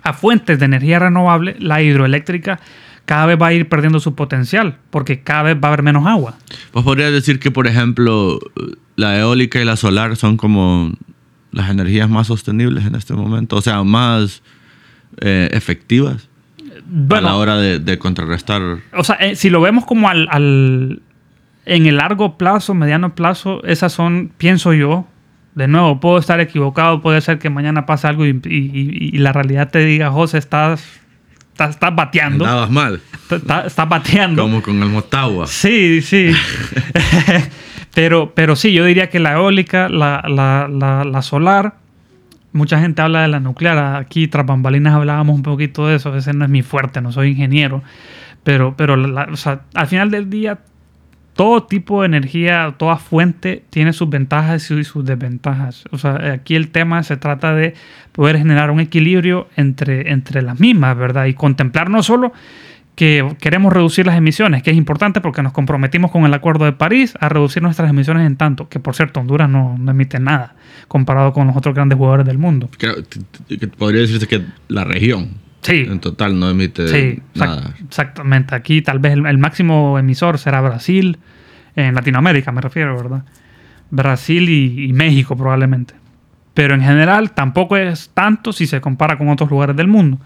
a, fuentes de energía renovable, la hidroeléctrica cada vez va a ir perdiendo su potencial, porque cada vez va a haber menos agua. Pues podría decir que, por ejemplo, la eólica y la solar son como las energías más sostenibles en este momento, o sea, más eh, efectivas a la hora de, contrarrestar. O sea, eh, si lo vemos como al, al, en el largo plazo, mediano plazo, esas son, pienso yo, de nuevo, puedo estar equivocado, puede ser que mañana pase algo y, y, la realidad te diga, José, estás, estás, bateando. Andabas mal. Estás, bateando. Como con el Motagua. Sí, sí. pero, pero sí, yo diría que la eólica, la, la, la, la solar mucha gente habla de la nuclear. Aquí, tras bambalinas, hablábamos un poquito de eso. Ese no es mi fuerte, no soy ingeniero. Pero, pero al final del día, todo tipo de energía, toda fuente tiene sus ventajas y sus desventajas. O sea, aquí el tema se trata de poder generar un equilibrio entre, entre las mismas, ¿verdad? Y contemplar no solo que queremos reducir las emisiones, que es importante porque nos comprometimos con el Acuerdo de París a reducir nuestras emisiones en tanto, que por cierto Honduras no, no emite nada comparado con los otros grandes jugadores del mundo. Que podría decirse que la región Sí. en total no emite Sí, nada. exactamente. Aquí tal vez el, el máximo emisor será Brasil, en Latinoamérica me refiero, ¿verdad? Brasil y, y México probablemente. Pero en general tampoco es tanto si se compara con otros lugares del mundo.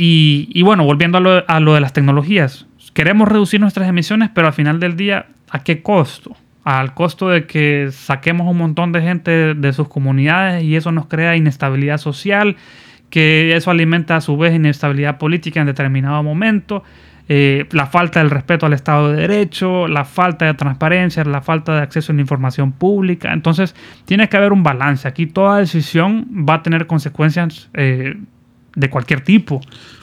Y, bueno, volviendo a lo, a lo de las tecnologías, queremos reducir nuestras emisiones, pero al final del día, ¿a qué costo? Al costo de que saquemos un montón de gente de sus comunidades y eso nos crea inestabilidad social, que eso alimenta a su vez inestabilidad política en determinado momento, eh, la falta del respeto al Estado de Derecho, la falta de transparencia, la falta de acceso a la información pública. Entonces, tiene que haber un balance. Aquí toda decisión va a tener consecuencias eh, de cualquier tipo.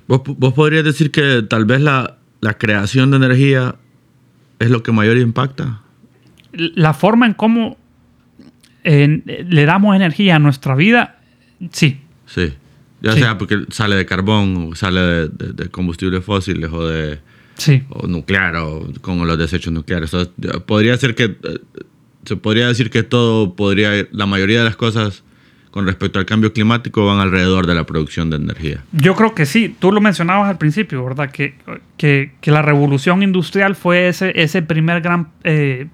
¿Vos, vos podrías decir que tal vez la, la creación de energía es lo que mayor impacta. La forma en cómo eh, le damos energía a nuestra vida, sí. Sí. Ya Sí. sea porque sale de carbón, o sale de, de- de combustibles fósiles o de Sí. o nuclear o con los desechos nucleares. O sea, podría ser que eh, se podría decir que todo podría la mayoría de las cosas con respecto al cambio climático van alrededor de la producción de energía. Yo creo que sí, tú lo mencionabas al principio, ¿verdad? Que, que, la revolución industrial fue ese, ese primer gran eh,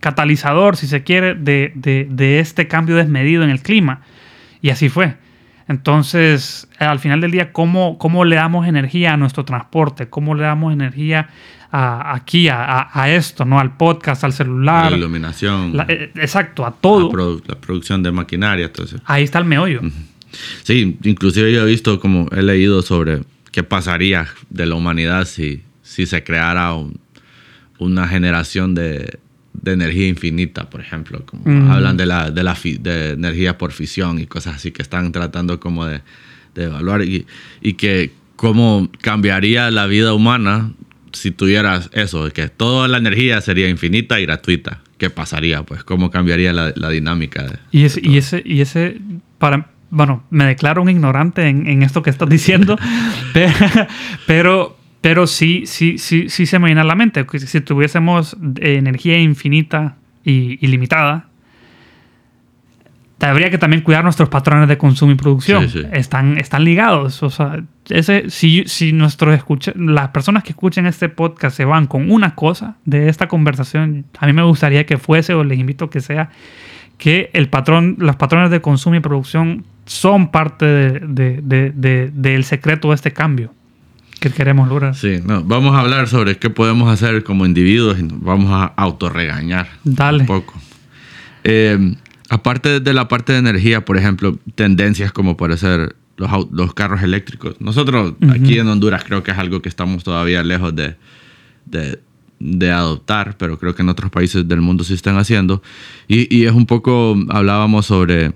catalizador, si se quiere, de, de- de este cambio desmedido en el clima. Y así fue. Entonces, al final del día, ¿cómo, cómo le damos energía a nuestro transporte? ¿Cómo le damos energía a, aquí, a, a- esto, ¿no? Al podcast, al celular. la iluminación, La- eh, exacto, a todo. la, produ- la producción de maquinaria, entonces. Ahí está el meollo. Sí, inclusive yo he visto como he leído sobre qué pasaría de la humanidad si, si se creara un- una generación de, de energía infinita, por ejemplo. Como Mm. Hablan de la, de la fi- de energía por fisión y cosas así que están tratando como de, de evaluar y, y que cómo cambiaría la vida humana si tuvieras eso, que toda la energía sería infinita y gratuita. ¿Qué pasaría? Pues cómo cambiaría la, la dinámica. de- Y ese, de y ese, y ese, para, bueno, me declaro un ignorante en, en esto que estás diciendo, pe- pero, pero sí, sí, sí, sí se me viene a la mente que si tuviésemos energía infinita y ilimitada, habría que también cuidar nuestros patrones de consumo y producción. Sí, sí. Están, están ligados. O sea, ese, si, si nuestros escucha, las personas que escuchen este podcast se van con una cosa de esta conversación, a mí me gustaría que fuese, o les invito a que sea, que el patrón, los patrones de consumo y producción son parte de- de- de- de- del secreto de este cambio que queremos lograr. Sí, no, vamos a hablar sobre qué podemos hacer como individuos y vamos a autorregañar Dale. un poco. Eh, aparte de la parte de energía, por ejemplo, tendencias como puede ser los, los carros eléctricos. Nosotros aquí en Honduras creo que es algo que estamos todavía lejos de, de, de adoptar, pero creo que en otros países del mundo sí están haciendo. Y, y es un poco, hablábamos sobre,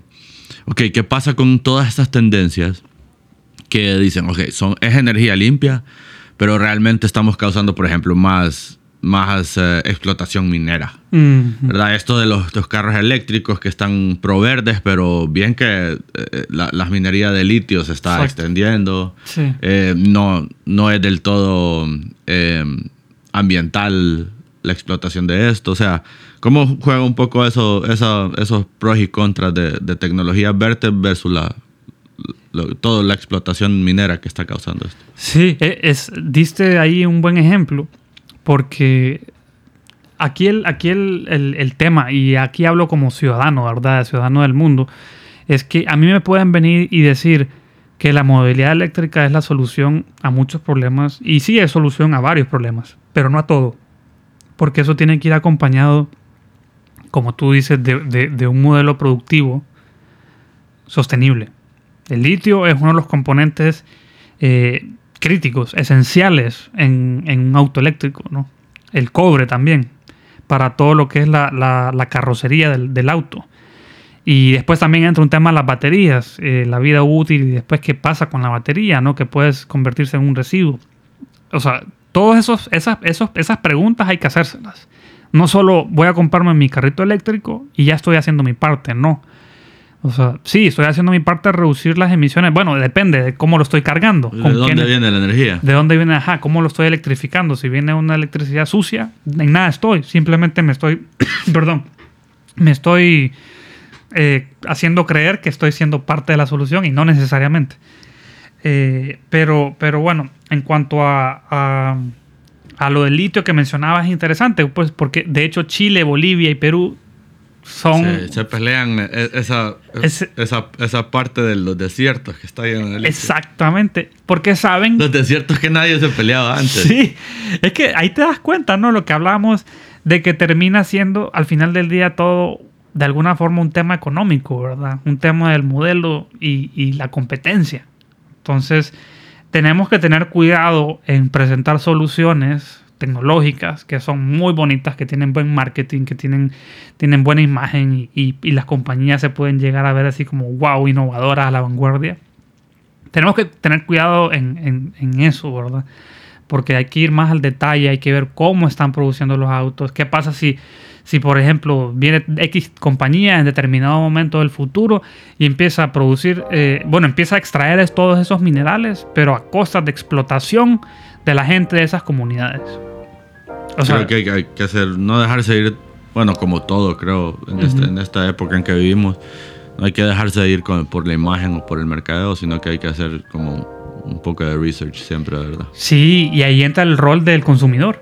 ok, ¿qué pasa con todas estas tendencias? que dicen, ok, son, es energía limpia, pero realmente estamos causando, por ejemplo, más, más eh, explotación minera. Mm, ¿Verdad? Esto de los, los carros eléctricos que están pro verdes, pero bien que eh, la, la minería de litio se está Exacto. extendiendo. Sí. Eh, no, no es del todo eh, ambiental la explotación de esto. O sea, ¿cómo juega un poco eso, eso- esos pros y contras de, de tecnologías verdes versus la, lo- toda la explotación minera que está causando esto? Sí, e- es, diste ahí un buen ejemplo, porque aquí el, aquí el, el- tema, y aquí hablo como ciudadano, ¿verdad? Ciudadano del mundo, es que a mí me pueden venir y decir que la movilidad eléctrica es la solución a muchos problemas, y sí es solución a varios problemas, pero no a todo, porque eso tiene que ir acompañado, como tú dices, de, de- de un modelo productivo sostenible. El litio es uno de los componentes eh, críticos, esenciales en, un auto eléctrico, ¿no? El cobre también, para todo lo que es la, la- la carrocería del, auto. Y después también entra un tema de las baterías, eh, la vida útil y después qué pasa con la batería, ¿no? Que puedes convertirse en un residuo. O sea, todas esas, esos, esas preguntas hay que hacérselas. No solo voy a comprarme mi carrito eléctrico y ya estoy haciendo mi parte, no O sea, sí, estoy haciendo mi parte de reducir las emisiones. Bueno, depende de cómo lo estoy cargando. ¿De dónde quién- viene la energía? ¿De dónde viene? Ajá, ¿cómo lo estoy electrificando? Si viene una electricidad sucia, en nada estoy. Simplemente me estoy, perdón, me estoy eh, haciendo creer que estoy siendo parte de la solución y no necesariamente. Eh, pero, pero bueno, en cuanto a, a, a lo del litio que mencionabas es interesante, pues porque de hecho Chile, Bolivia y Perú son... Se, se pelean eh, esa, Ese- esa, esa parte de los desiertos que está lleno de litio. Exactamente, porque saben... Los desiertos que nadie se peleaba antes. Sí, es que ahí te das cuenta, ¿no? Lo que hablábamos de que termina siendo al final del día todo de alguna forma un tema económico, ¿verdad? Un tema del modelo y, y la competencia. Entonces, tenemos que tener cuidado en presentar soluciones tecnológicas que son muy bonitas, que tienen buen marketing, que tienen, tienen buena imagen y, las compañías se pueden llegar a ver así como wow, innovadoras a la vanguardia. Tenemos que tener cuidado en, eso, ¿verdad? Porque hay que ir más al detalle, hay que ver cómo están produciendo los autos, qué pasa si, si por ejemplo, viene X compañía en determinado momento del futuro y empieza a producir, eh, bueno, empieza a extraer todos esos minerales, pero a costa de explotación de la gente de esas comunidades. O sea, creo que hay, hay que hacer, no dejarse ir, bueno, como todo, creo, en, este- en esta época en que vivimos, no hay que dejarse ir con- por la imagen o por el mercadeo, sino que hay que hacer como un poco de research siempre, ¿verdad? Sí, y ahí entra el rol del consumidor.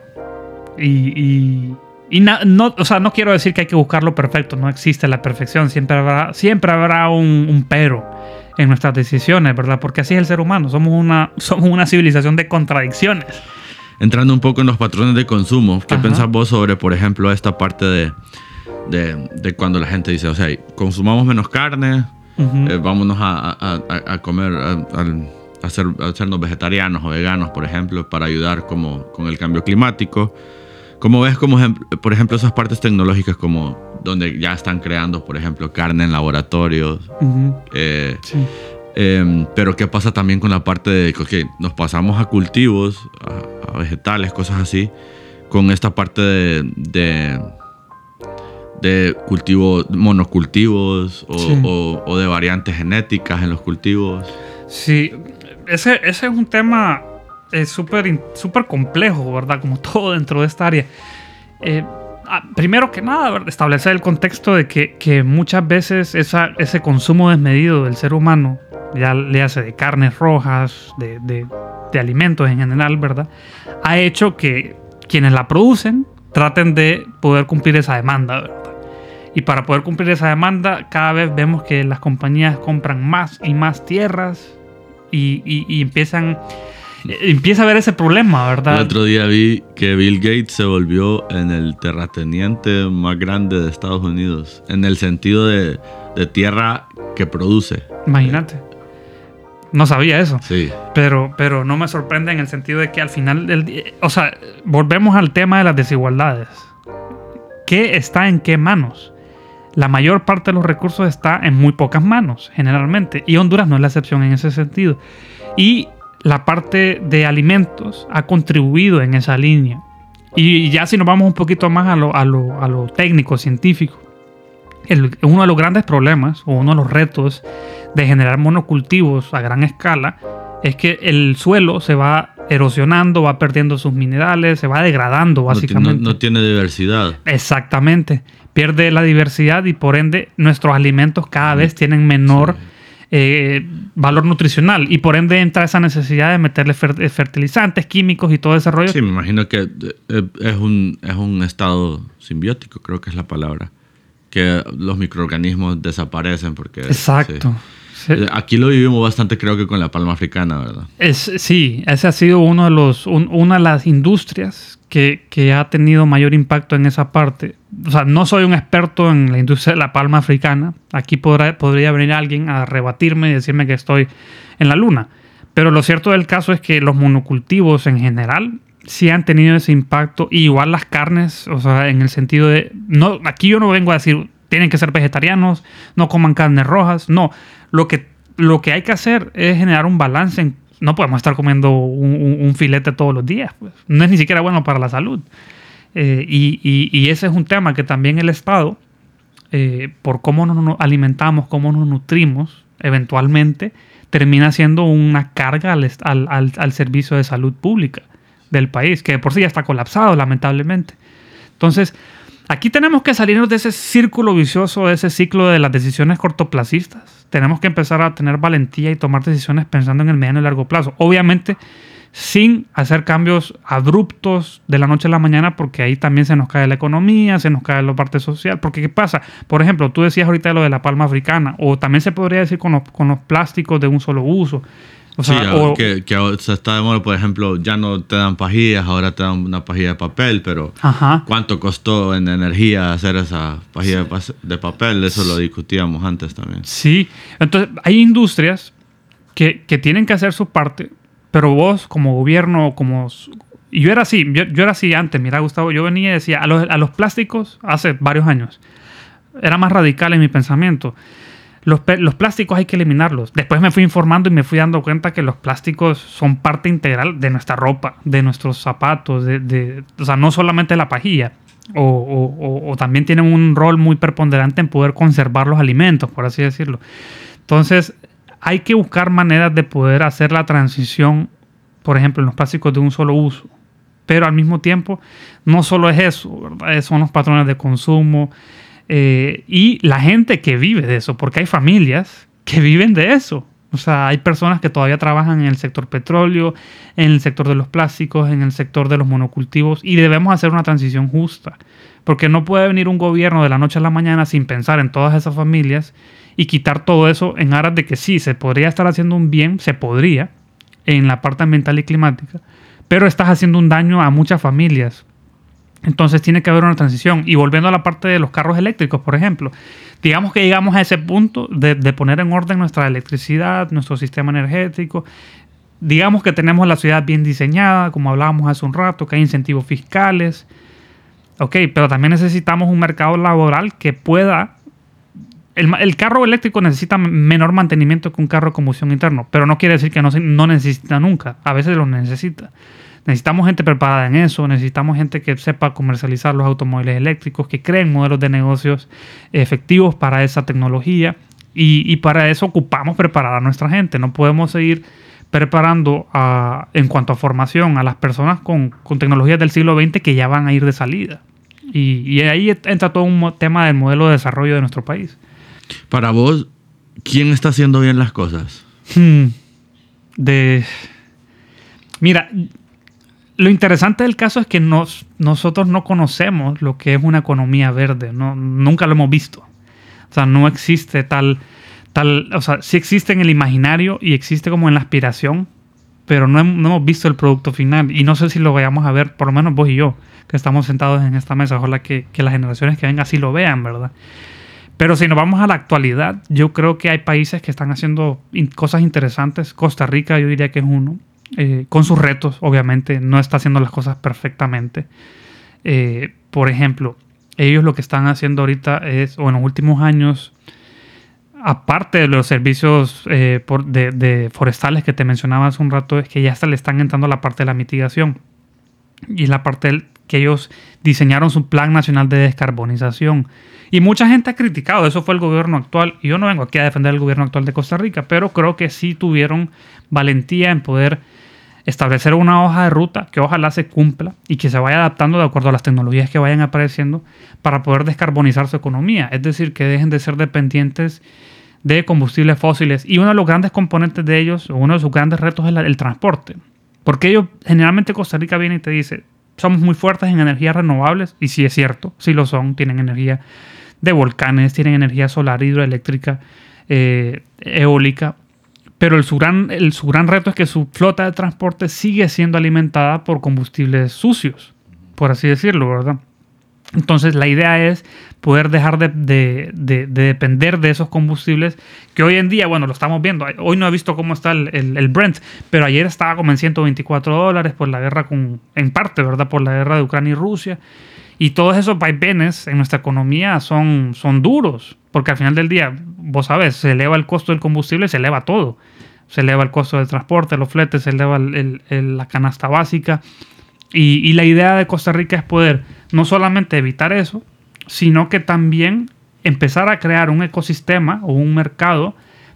Y, y- y na- no, o sea, no quiero decir que hay que buscar lo perfecto, no existe la perfección, siempre habrá, siempre habrá un, un pero en nuestras decisiones, ¿verdad? Porque así es el ser humano, somos una, somos una civilización de contradicciones. Entrando un poco en los patrones de consumo, ¿qué Ajá. pensás vos sobre, por ejemplo, esta parte de, de, de cuando la gente dice, o sea, consumamos menos carne, eh, vámonos a, a- comer, a, hacer, a hacernos vegetarianos o veganos, por ejemplo, para ayudar como, con el cambio climático. ¿Cómo ves, como, por ejemplo, esas partes tecnológicas como donde ya están creando, por ejemplo, carne en laboratorios? Eh, Sí. Em, pero ¿qué pasa también con la parte de que nos pasamos a cultivos, a, a vegetales, cosas así, con esta parte de, de, de cultivo, monocultivos o, Sí. o- o de variantes genéticas en los cultivos? Sí, ese, ese es un tema eh, súper complejo, ¿verdad? Como todo dentro de esta área. Eh, primero que nada, establecer el contexto de que, muchas veces ese consumo desmedido del ser humano, ya le hace de carnes rojas, de, alimentos en general, ¿verdad? Ha hecho que quienes la producen traten de poder cumplir esa demanda, ¿verdad? Y para poder cumplir esa demanda, cada vez vemos que las compañías compran más y más tierras y empiezan. Eh, Empieza a haber ese problema, El ¿verdad? otro día vi que Bill Gates se volvió en el terrateniente más grande de Estados Unidos, en el sentido de, de tierra que produce. Imagínate. No sabía eso. Sí. Pero, pero no me sorprende en el sentido de que al final del día. O sea, volvemos al tema de las desigualdades. ¿Qué está en qué manos? La mayor parte de los recursos está en muy pocas manos, generalmente. Y Honduras no es la excepción en ese sentido. Y la parte de alimentos ha contribuido en esa línea. Y ya si nos vamos un poquito más a lo, a lo, a lo técnico, científico, el- uno de los grandes problemas o uno de los retos de generar monocultivos a gran escala es que el suelo se va erosionando, va perdiendo sus minerales, se va degradando No, ti- no- básicamente. no tiene diversidad. Exactamente. Pierde la diversidad y por ende nuestros alimentos cada vez tienen menor eh, valor nutricional y por ende entra esa necesidad de meterle fer- eh, fertilizantes, químicos y todo ese rollo. Sí, me imagino que eh, es un, es un estado simbiótico, creo que es la palabra. Que los microorganismos desaparecen porque... Exacto. sí. Sí. Eh, Aquí lo vivimos bastante, creo que con la palma africana, ¿verdad? Es, sí, ese ha sido uno de los, un- una de las industrias que, que ha tenido mayor impacto en esa parte. O sea, no soy un experto en la industria de la palma africana. Aquí podrá- podría venir alguien a rebatirme y decirme que estoy en la luna. Pero lo cierto del caso es que los monocultivos en general sí han tenido ese impacto. Y igual las carnes, o sea, en el sentido de... No, aquí yo no vengo a decir, tienen que ser vegetarianos, no coman carnes rojas. No, lo que, lo que hay que hacer es generar un balance. en- no podemos estar comiendo un, filete todos los días. pues. No es ni siquiera bueno para la salud. Eh, y, y- y ese es un tema que también el Estado eh, por cómo nos alimentamos, cómo nos nutrimos, eventualmente termina siendo una carga al, al, al, servicio de salud pública del país, que por sí ya está colapsado, lamentablemente. Entonces, aquí tenemos que salirnos de ese círculo vicioso, de ese ciclo de las decisiones cortoplacistas. Tenemos que empezar a tener valentía y tomar decisiones pensando en el mediano y largo plazo. Obviamente, sin hacer cambios abruptos de la noche a la mañana, porque ahí también se nos cae la economía, se nos cae la parte social. Porque, ¿qué pasa? Por ejemplo, tú decías ahorita lo de la palma africana, o también se podría decir con los, con los plásticos de un solo uso. O sea, que, se está de moda, por ejemplo, ya no te dan pajillas, ahora te dan una pajilla de papel, pero ¿cuánto costó en energía hacer esa pajilla de papel? Eso lo discutíamos antes también. Sí, entonces hay industrias que, que tienen que hacer su parte pero vos, como gobierno, como. Y yo era así, yo, era así antes, mira, Gustavo, yo venía y decía, a los, a los plásticos, hace varios años, era más radical en mi pensamiento. Los, los, plásticos hay que eliminarlos. Después me fui informando y me fui dando cuenta que los plásticos son parte integral de nuestra ropa, de nuestros zapatos, de, de o sea, no solamente la pajilla. O, o, o, también tienen un rol muy preponderante en poder conservar los alimentos, por así decirlo. Entonces, hay que buscar maneras de poder hacer la transición, por ejemplo, en los plásticos de un solo uso. Pero al mismo tiempo, no solo es eso, son los patrones de consumo eh, y la gente que vive de eso, porque hay familias que viven de eso. O sea, hay personas que todavía trabajan en el sector petróleo, en el sector de los plásticos, en el sector de los monocultivos y debemos hacer una transición justa. Porque no puede venir un gobierno de la noche a la mañana sin pensar en todas esas familias y quitar todo eso en aras de que sí, se podría estar haciendo un bien, se podría, en la parte ambiental y climática, pero estás haciendo un daño a muchas familias. Entonces tiene que haber una transición. Y volviendo a la parte de los carros eléctricos, por ejemplo, digamos que llegamos a ese punto de, poner en orden nuestra electricidad, nuestro sistema energético. Digamos que tenemos la ciudad bien diseñada, como hablábamos hace un rato, que hay incentivos fiscales. Ok, pero también necesitamos un mercado laboral que pueda el, carro eléctrico necesita menor mantenimiento que un carro de combustión interno, pero no quiere decir que no, no necesita nunca. A veces lo necesita. Necesitamos gente preparada en eso, necesitamos gente que sepa comercializar los automóviles eléctricos, que creen modelos de negocios efectivos para esa tecnología y, para eso ocupamos preparar a nuestra gente. No podemos seguir preparando en cuanto a formación a las personas con, tecnologías del siglo XX que ya van a ir de salida. Y, y ahí entra todo un tema del modelo de desarrollo de nuestro país. Para vos, ¿quién está haciendo bien las cosas? Hmm. De. Mira, lo interesante del caso es que nos, nosotros no conocemos lo que es una economía verde. No, nunca lo hemos visto. O sea, no existe tal, tal. O sea, sí existe en el imaginario y existe como en la aspiración, pero no, hemos visto el producto final. Y no sé si lo vayamos a ver, por lo menos vos y yo, que estamos sentados en esta mesa. Ojalá que, que las generaciones que vengan así lo vean, ¿verdad? Pero si nos vamos a la actualidad, yo creo que hay países que están haciendo cosas interesantes. Costa Rica yo diría que es uno. Eh, con sus retos, obviamente, no está haciendo las cosas perfectamente. Eh, por ejemplo, ellos lo que están haciendo ahorita es, o en los últimos años, aparte de los servicios eh, de, forestales que te mencionaba hace un rato, es que ya hasta le están entrando la parte de la mitigación. Y la parte que ellos diseñaron su plan nacional de descarbonización y mucha gente ha criticado, eso fue el gobierno actual, y yo no vengo aquí a defender el gobierno actual de Costa Rica, pero creo que sí tuvieron valentía en poder establecer una hoja de ruta que ojalá se cumpla y que se vaya adaptando de acuerdo a las tecnologías que vayan apareciendo para poder descarbonizar su economía, es decir, que dejen de ser dependientes de combustibles fósiles. Y uno de los grandes componentes de ellos, uno de sus grandes retos es el transporte. Porque ellos, generalmente Costa Rica viene y te dice, somos muy fuertes en energías renovables, y sí es cierto, sí lo son, tienen energía de volcanes, tienen energía solar, hidroeléctrica, eh, eólica. Pero el su, gran, el, su gran reto es que su flota de transporte sigue siendo alimentada por combustibles sucios, por así decirlo, ¿verdad? Entonces la idea es poder dejar de, depender de esos combustibles que hoy en día, bueno, lo estamos viendo. Hoy no he visto cómo está el, el, Brent, pero ayer estaba como en 124 dólares por la guerra con, en parte, ¿verdad? Por la guerra de Ucrania y Rusia. Y todos esos vaivenes en nuestra economía son, son duros, porque al final del día, vos sabes, se eleva el costo del combustible, se eleva todo. Se eleva el costo del transporte, los fletes, se eleva la canasta básica. Y, la idea de Costa Rica es poder no solamente evitar eso, sino que también empezar a crear un ecosistema o un mercado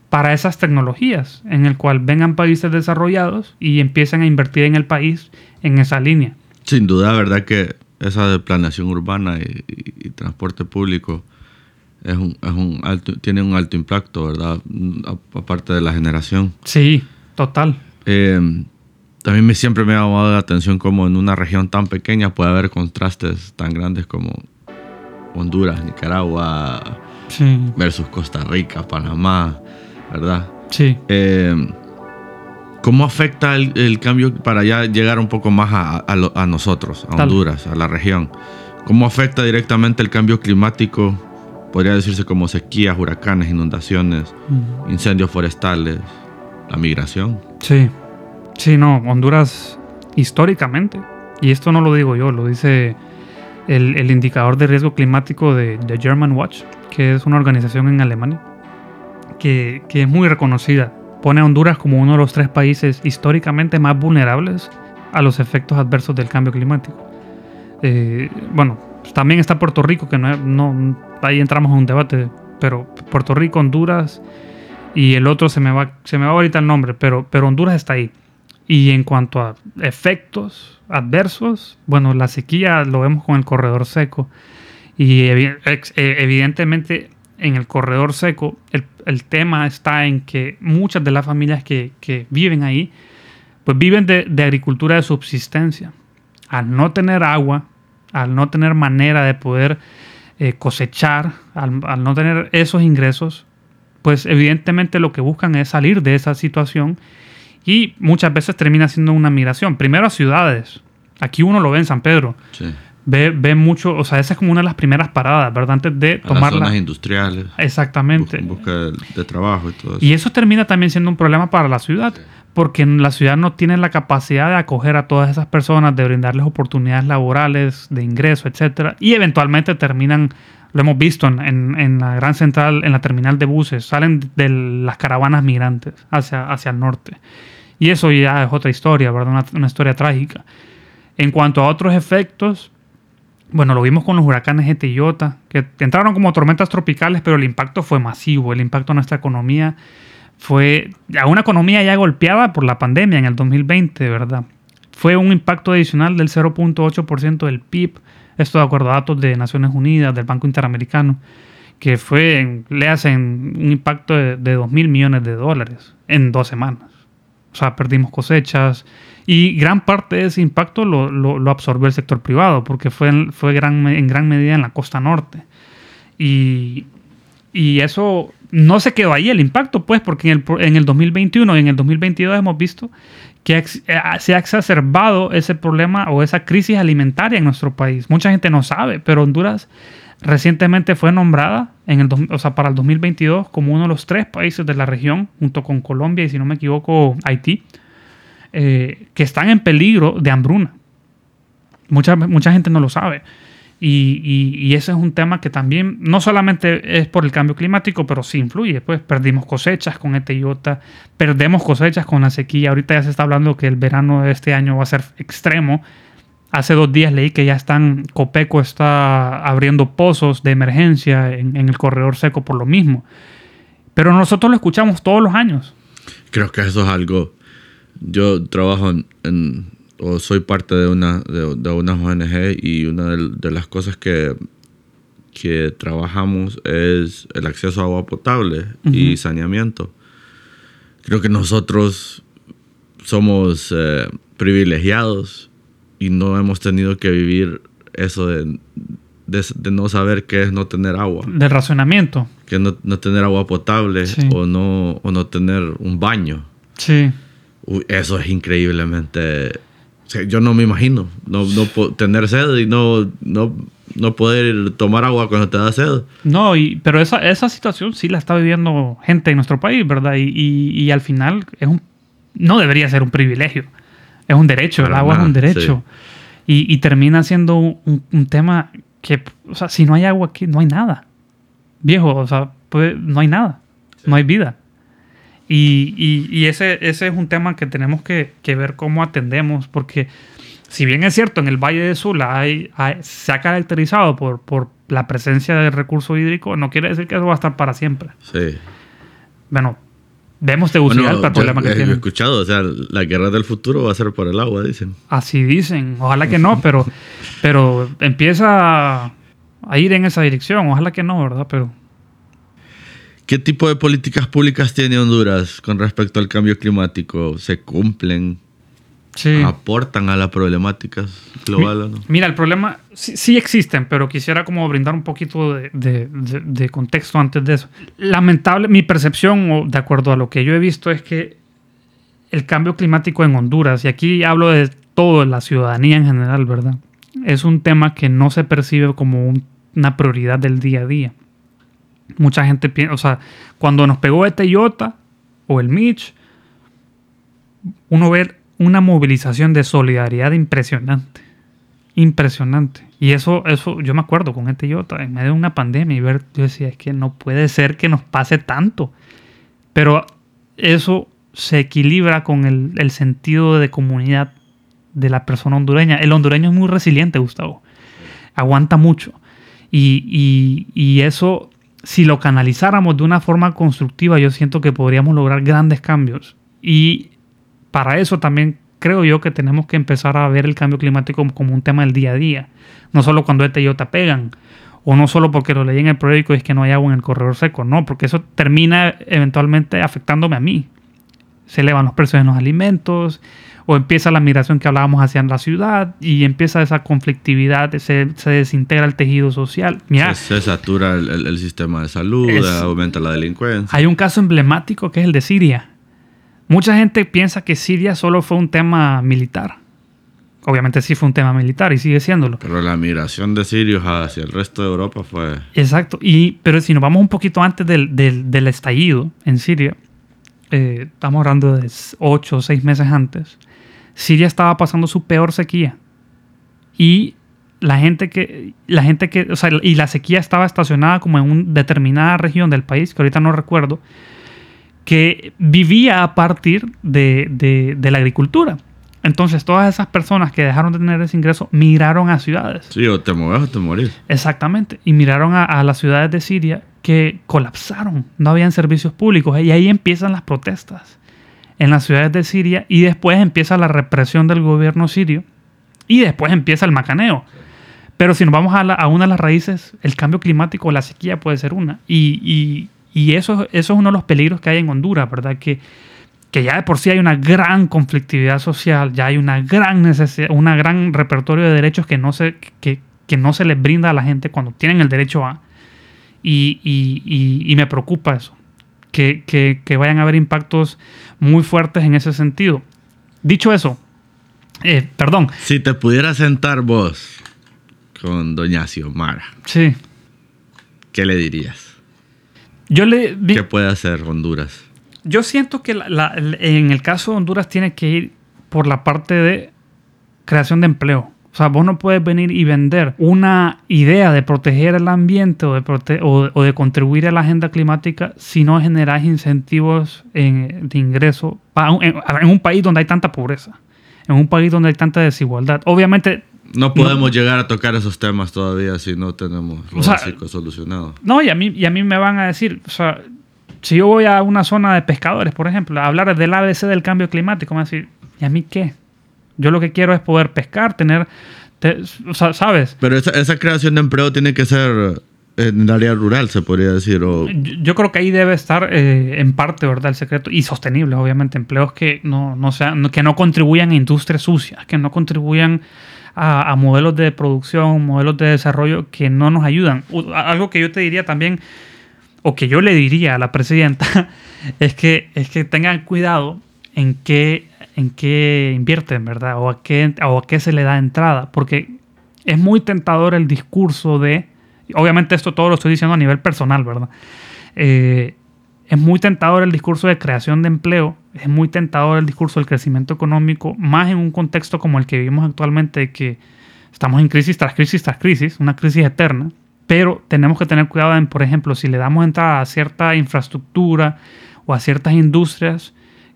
para esas tecnologías, en el cual vengan países desarrollados y empiecen a invertir en el país en esa línea. Sin duda, verdad que esa de planeación urbana y, transporte público es un, es un alto, tiene un alto impacto, ¿verdad? Aparte de la generación. Sí, total. Eh, también me, siempre me ha llamado la atención cómo en una región tan pequeña puede haber contrastes tan grandes como Honduras, Nicaragua versus Costa Rica, Panamá, ¿verdad? Sí. Eh, ¿Cómo afecta el, cambio para ya llegar un poco más a, nosotros, a Honduras, a la región? ¿Cómo afecta directamente el cambio climático? Podría decirse como sequías, huracanes, inundaciones, incendios forestales, la migración. Sí, sí, no, Honduras históricamente, y esto no lo digo yo, lo dice el, indicador de riesgo climático de, German Watch, que es una organización en Alemania, que, es muy reconocida pone a Honduras como uno de los tres países históricamente más vulnerables a los efectos adversos del cambio climático. Eh, bueno, también está Puerto Rico, que no, ahí entramos en un debate, pero Puerto Rico, Honduras y el otro se me va, se me va ahorita el nombre, pero Honduras está ahí. Y en cuanto a efectos adversos, bueno, la sequía lo vemos con el corredor seco. Y eh, evidentemente en el corredor seco, el, tema está en que muchas de las familias que, viven ahí, pues viven de, agricultura de subsistencia. Al no tener agua, al no tener manera de poder eh, cosechar, al, no tener esos ingresos, pues evidentemente lo que buscan es salir de esa situación y muchas veces termina siendo una migración. Primero a ciudades. Aquí uno lo ve en San Pedro. Sí ve, mucho, o sea, esa es como una de las primeras paradas, ¿verdad? Antes de tomar. Las zonas industriales. Exactamente. En busca de, trabajo y todo eso. Y eso termina también siendo un problema para la ciudad, porque la ciudad no tiene la capacidad de acoger a todas esas personas, de brindarles oportunidades laborales, de ingreso, etcétera, y eventualmente terminan. Lo hemos visto en, en, la gran central, en la terminal de buses, salen de las caravanas migrantes hacia, hacia el norte. Y eso ya es otra historia, ¿verdad? Una, historia trágica. En cuanto a otros efectos, bueno, lo vimos con los huracanes Eta que entraron como tormentas tropicales, pero el impacto fue masivo. El impacto a nuestra economía fue a una economía ya golpeada por la pandemia en el 2020, ¿verdad? Fue un impacto adicional del 0.8% del PIB, esto de acuerdo a datos de Naciones Unidas, del Banco Interamericano, que fue, le hacen un impacto de, de 2 mil millones de dólares en dos semanas. O sea, perdimos cosechas, y gran parte de ese impacto lo, absorbió el sector privado, porque fue, fue gran, en gran medida en la costa norte. Y, y, eso no se quedó ahí el impacto, pues, porque en el, en el 2021 y en el 2022 hemos visto que eh, se ha exacerbado ese problema o esa crisis alimentaria en nuestro país. Mucha gente no sabe, pero Honduras recientemente fue nombrada para el 2022 como uno de los tres países de la región, junto con Colombia y, si no me equivoco, Haití, eh, que están en peligro de hambruna. Mucha, mucha gente no lo sabe. Y, ese es un tema que también no solamente es por el cambio climático, pero sí influye. Pues perdimos cosechas con este iota, perdemos cosechas con la sequía. Ahorita ya se está hablando que el verano de este año va a ser extremo. Hace dos días leí que ya están, Copeco está abriendo pozos de emergencia en, en el corredor seco por lo mismo. Pero nosotros lo escuchamos todos los años. Creo que eso es algo yo trabajo en, o soy parte de una, de, una ONG y una de, las cosas que, que trabajamos es el acceso a agua potable y saneamiento. Creo que nosotros somos eh, privilegiados y no hemos tenido que vivir eso de, de, no saber qué es no tener agua. De racionamiento. Que no, no tener agua potable o, no, o no tener un baño. Sí eso es increíblemente... yo no me imagino no, no tener sed y no, no, no poder tomar agua cuando te da sed. No, y, pero esa, esa situación sí la está viviendo gente en nuestro país, ¿verdad? Y, y, al final es un, no debería ser un privilegio, es un derecho, el agua es un derecho. Y, termina siendo un, un, tema que, o sea, si no hay agua aquí, no hay nada. Viejo, o sea, pues, no hay nada, no hay vida. Y, ese, ese es un tema que tenemos que, ver cómo atendemos, porque si bien es cierto, en el Valle de Sula hay, se ha caracterizado por, por la presencia del recurso hídrico, no quiere decir que eso va a estar para siempre. Sí. Bueno, vemos Tegucigalpa Bueno, el problema que tiene. He escuchado, o sea, la guerra del futuro va a ser por el agua, dicen. Así dicen, ojalá que no, pero, pero empieza a ir en esa dirección, ojalá que no, ¿verdad? Pero ¿Qué tipo de políticas públicas tiene Honduras con respecto al cambio climático? ¿Se cumplen? sí. ¿Aportan a las problemáticas globales? o no? Mira, el problema sí, sí existen, pero quisiera como brindar un poquito de, de- de- de contexto antes de eso. Lamentable, mi percepción, o de acuerdo a lo que yo he visto, es que el cambio climático en Honduras, y aquí hablo de todo, la ciudadanía en general, ¿verdad? Es un tema que no se percibe como un- una prioridad del día a día. Mucha gente piensa, o sea, cuando nos pegó este Iota o el Mitch, uno ve una movilización de solidaridad impresionante. Impresionante. Y eso, eso, yo me acuerdo con este Iota, en medio de una pandemia, y ver, yo decía, es que no puede ser que nos pase tanto. Pero eso se equilibra con el, el sentido de comunidad de la persona hondureña. El hondureño es muy resiliente, Gustavo. Aguanta mucho. Y, y- y eso, si lo canalizáramos de una forma constructiva, yo siento que podríamos lograr grandes cambios. Y para eso también creo yo que tenemos que empezar a ver el cambio climático como, un tema del día a día. No solo cuando este y Iota pegan. O no solo porque lo leí en el periódico y es que no hay agua en el corredor seco. No, porque eso termina eventualmente afectándome a mí. Se elevan los precios de los alimentos. O empieza la migración que hablábamos hacia la ciudad. Y empieza esa conflictividad. Se, se desintegra el tejido social. Mira, Se, se satura el, el- el sistema de salud, Es- aumenta la delincuencia. hay un caso emblemático que es el de Siria. Mucha gente piensa que Siria solo fue un tema militar. Obviamente sí fue un tema militar y sigue siéndolo. Pero la migración de sirios hacia el resto de Europa fue... Exacto. Y, pero si nos vamos un poquito antes del, del- del estallido en Siria, eh, estamos hablando de ocho o seis meses antes, Siria estaba pasando su peor sequía. Y la gente que, la gente que, o sea, y la sequía estaba estacionada como en una determinada región del país, que ahorita no recuerdo, que vivía a partir de, de- de la agricultura. Entonces todas esas personas que dejaron de tener ese ingreso migraron a ciudades. Sí, o te mueves o te morís. Exactamente. Y miraron a, a las ciudades de Siria que colapsaron. No habían servicios públicos. Y ahí empiezan las protestas en las ciudades de Siria. Y después empieza la represión del gobierno sirio. Y después empieza el macaneo. Pero si nos vamos a, la- a una de las raíces, el cambio climático, la sequía puede ser una. Y, y- y eso, eso es uno de los peligros que hay en Honduras, ¿verdad? Que, que ya de por sí hay una gran conflictividad social, ya hay una gran necesidad, una gran repertorio de derechos que no se, que, que no se les brinda a la gente cuando tienen el derecho a. Y, y- y- y me preocupa eso, que, que- que vayan a haber impactos muy fuertes en ese sentido. Dicho eso, eh, perdón, Si te pudieras sentar vos con doña Xiomara, sí. ¿qué le dirías? Yo le di- ¿Qué puede hacer Honduras? Yo siento que la- la- en el caso de Honduras tiene que ir por la parte de creación de empleo. O sea, vos no puedes venir y vender una idea de proteger el ambiente o de, prote- o, o de contribuir a la agenda climática si no generas incentivos en- de ingreso en un país donde hay tanta pobreza, en un país donde hay tanta desigualdad. Obviamente, No podemos llegar a tocar esos temas todavía si no tenemos lo O sea, básico solucionado. No, y a mí, y a mí me van a decir, o sea, si yo voy a una zona de pescadores, por ejemplo, a hablar del ABC del cambio climático, me van a decir, ¿y a mí qué? Yo lo que quiero es poder pescar, tener, te- o sea, ¿sabes? Pero esa, esa creación de empleo tiene que ser en el área rural, se podría decir. O, Yo, yo creo que ahí debe estar eh, en parte, ¿verdad? El secreto. Y sostenibles, obviamente, empleos que no, no sean, que no contribuyan a industrias sucias, que no contribuyan a, a modelos de producción, modelos de desarrollo que no nos ayudan. Algo que yo te diría también, o que yo le diría a la presidenta, es que, es que tengan cuidado en qué, en qué invierten, ¿verdad? O a qué, o a qué se le da entrada. Porque es muy tentador el discurso de. Obviamente, esto todo lo estoy diciendo a nivel personal, ¿verdad? Eh, es muy tentador el discurso de creación de empleo, es muy tentador el discurso del crecimiento económico, más en un contexto como el que vivimos actualmente, que estamos en crisis tras crisis tras crisis, una crisis eterna. Pero tenemos que tener cuidado en, por ejemplo, si le damos entrada a cierta infraestructura o a ciertas industrias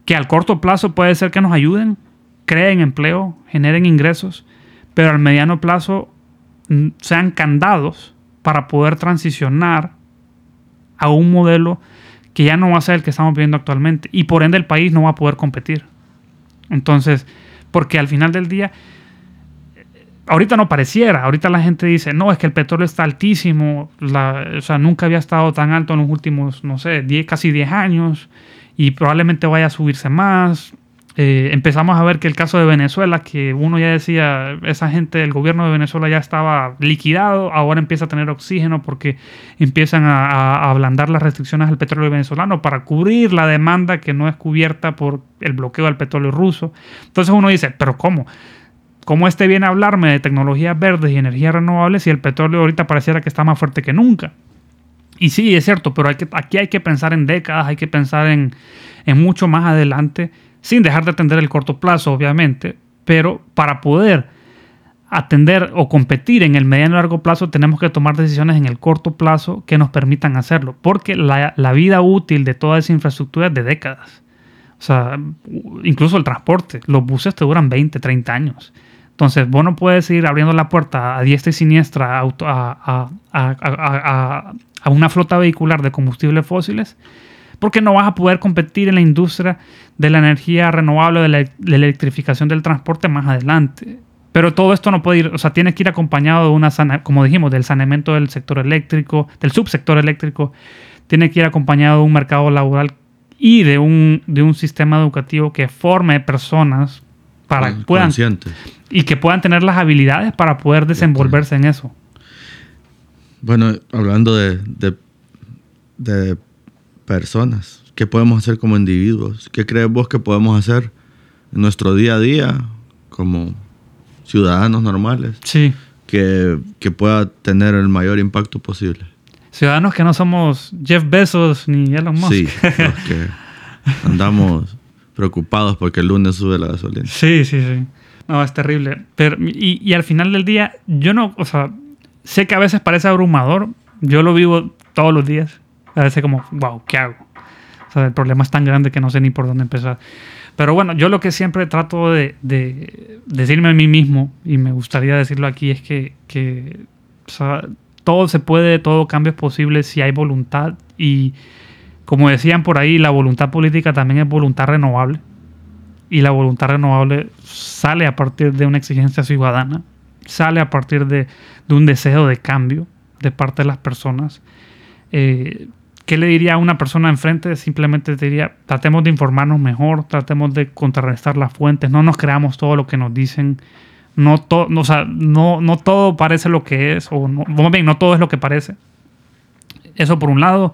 que al corto plazo puede ser que nos ayuden, creen empleo, generen ingresos, pero al mediano plazo mm, sean candados para poder transicionar a un modelo que ya no va a ser el que estamos viviendo actualmente y por ende el país no va a poder competir. Entonces, porque al final del día, ahorita no pareciera, ahorita la gente dice, no, es que el petróleo está altísimo, o sea, nunca había estado tan alto en los últimos, no sé, casi 10 años y probablemente vaya a subirse más. Eh, empezamos a ver que el caso de Venezuela, que uno ya decía, esa gente del gobierno de Venezuela ya estaba liquidado, ahora empieza a tener oxígeno porque empiezan a, ablandar las restricciones al petróleo venezolano para cubrir la demanda que no es cubierta por el bloqueo del petróleo ruso. Entonces uno dice, pero ¿cómo? ¿Cómo este viene a hablarme de tecnologías verdes y energías renovables si el petróleo ahorita pareciera que está más fuerte que nunca? Y sí, es cierto, pero aquí hay que pensar en décadas, hay que pensar en, mucho más adelante sin dejar de atender el corto plazo, obviamente, pero para poder atender o competir en el mediano y largo plazo tenemos que tomar decisiones en el corto plazo que nos permitan hacerlo, porque la, vida útil de toda esa infraestructura es de décadas. O sea, incluso el transporte, los buses te duran 20, 30 años. Entonces, vos no puedes ir abriendo la puerta a diestra y siniestra a, una flota vehicular de combustibles fósiles porque no vas a poder competir en la industria de la energía renovable, de la, electrificación del transporte más adelante. Pero todo esto no puede ir, o sea, tiene que ir acompañado de una, como dijimos, del saneamiento del sector eléctrico, del subsector eléctrico, tiene que ir acompañado de un mercado laboral y de un, de un sistema educativo que forme personas para que puedan y que puedan tener las habilidades para poder desenvolverse en eso. Bueno, hablando de, de personas? ¿Qué podemos hacer como individuos? ¿Qué crees vos que podemos hacer en nuestro día a día como ciudadanos normales? Sí. Que, que pueda tener el mayor impacto posible. Ciudadanos que no somos Jeff Bezos ni Elon Musk. Sí, los que andamos preocupados porque el lunes sube la gasolina. Sí, sí, sí. No, es terrible. Pero, y, y al final del día, yo no, o sea, sé que a veces parece abrumador. Yo lo vivo todos los días a veces como, wow, ¿qué hago? O sea, el problema es tan grande que no sé ni por dónde empezar. Pero bueno, yo lo que siempre trato de, decirme a mí mismo, y me gustaría decirlo aquí, es que, que todo se puede, todo cambio es posible si hay voluntad. Y como decían por ahí, la voluntad política también es voluntad renovable. Y la voluntad renovable sale a partir de una exigencia ciudadana, sale a partir de, un deseo de cambio de parte de las personas. Eh, ¿Qué le diría a una persona enfrente? Simplemente diría, tratemos de informarnos mejor, tratemos de contrarrestar las fuentes, no nos creamos todo lo que nos dicen, no, todo no, no, no todo parece lo que es, o no, bien, no todo es lo que parece. Eso por un lado.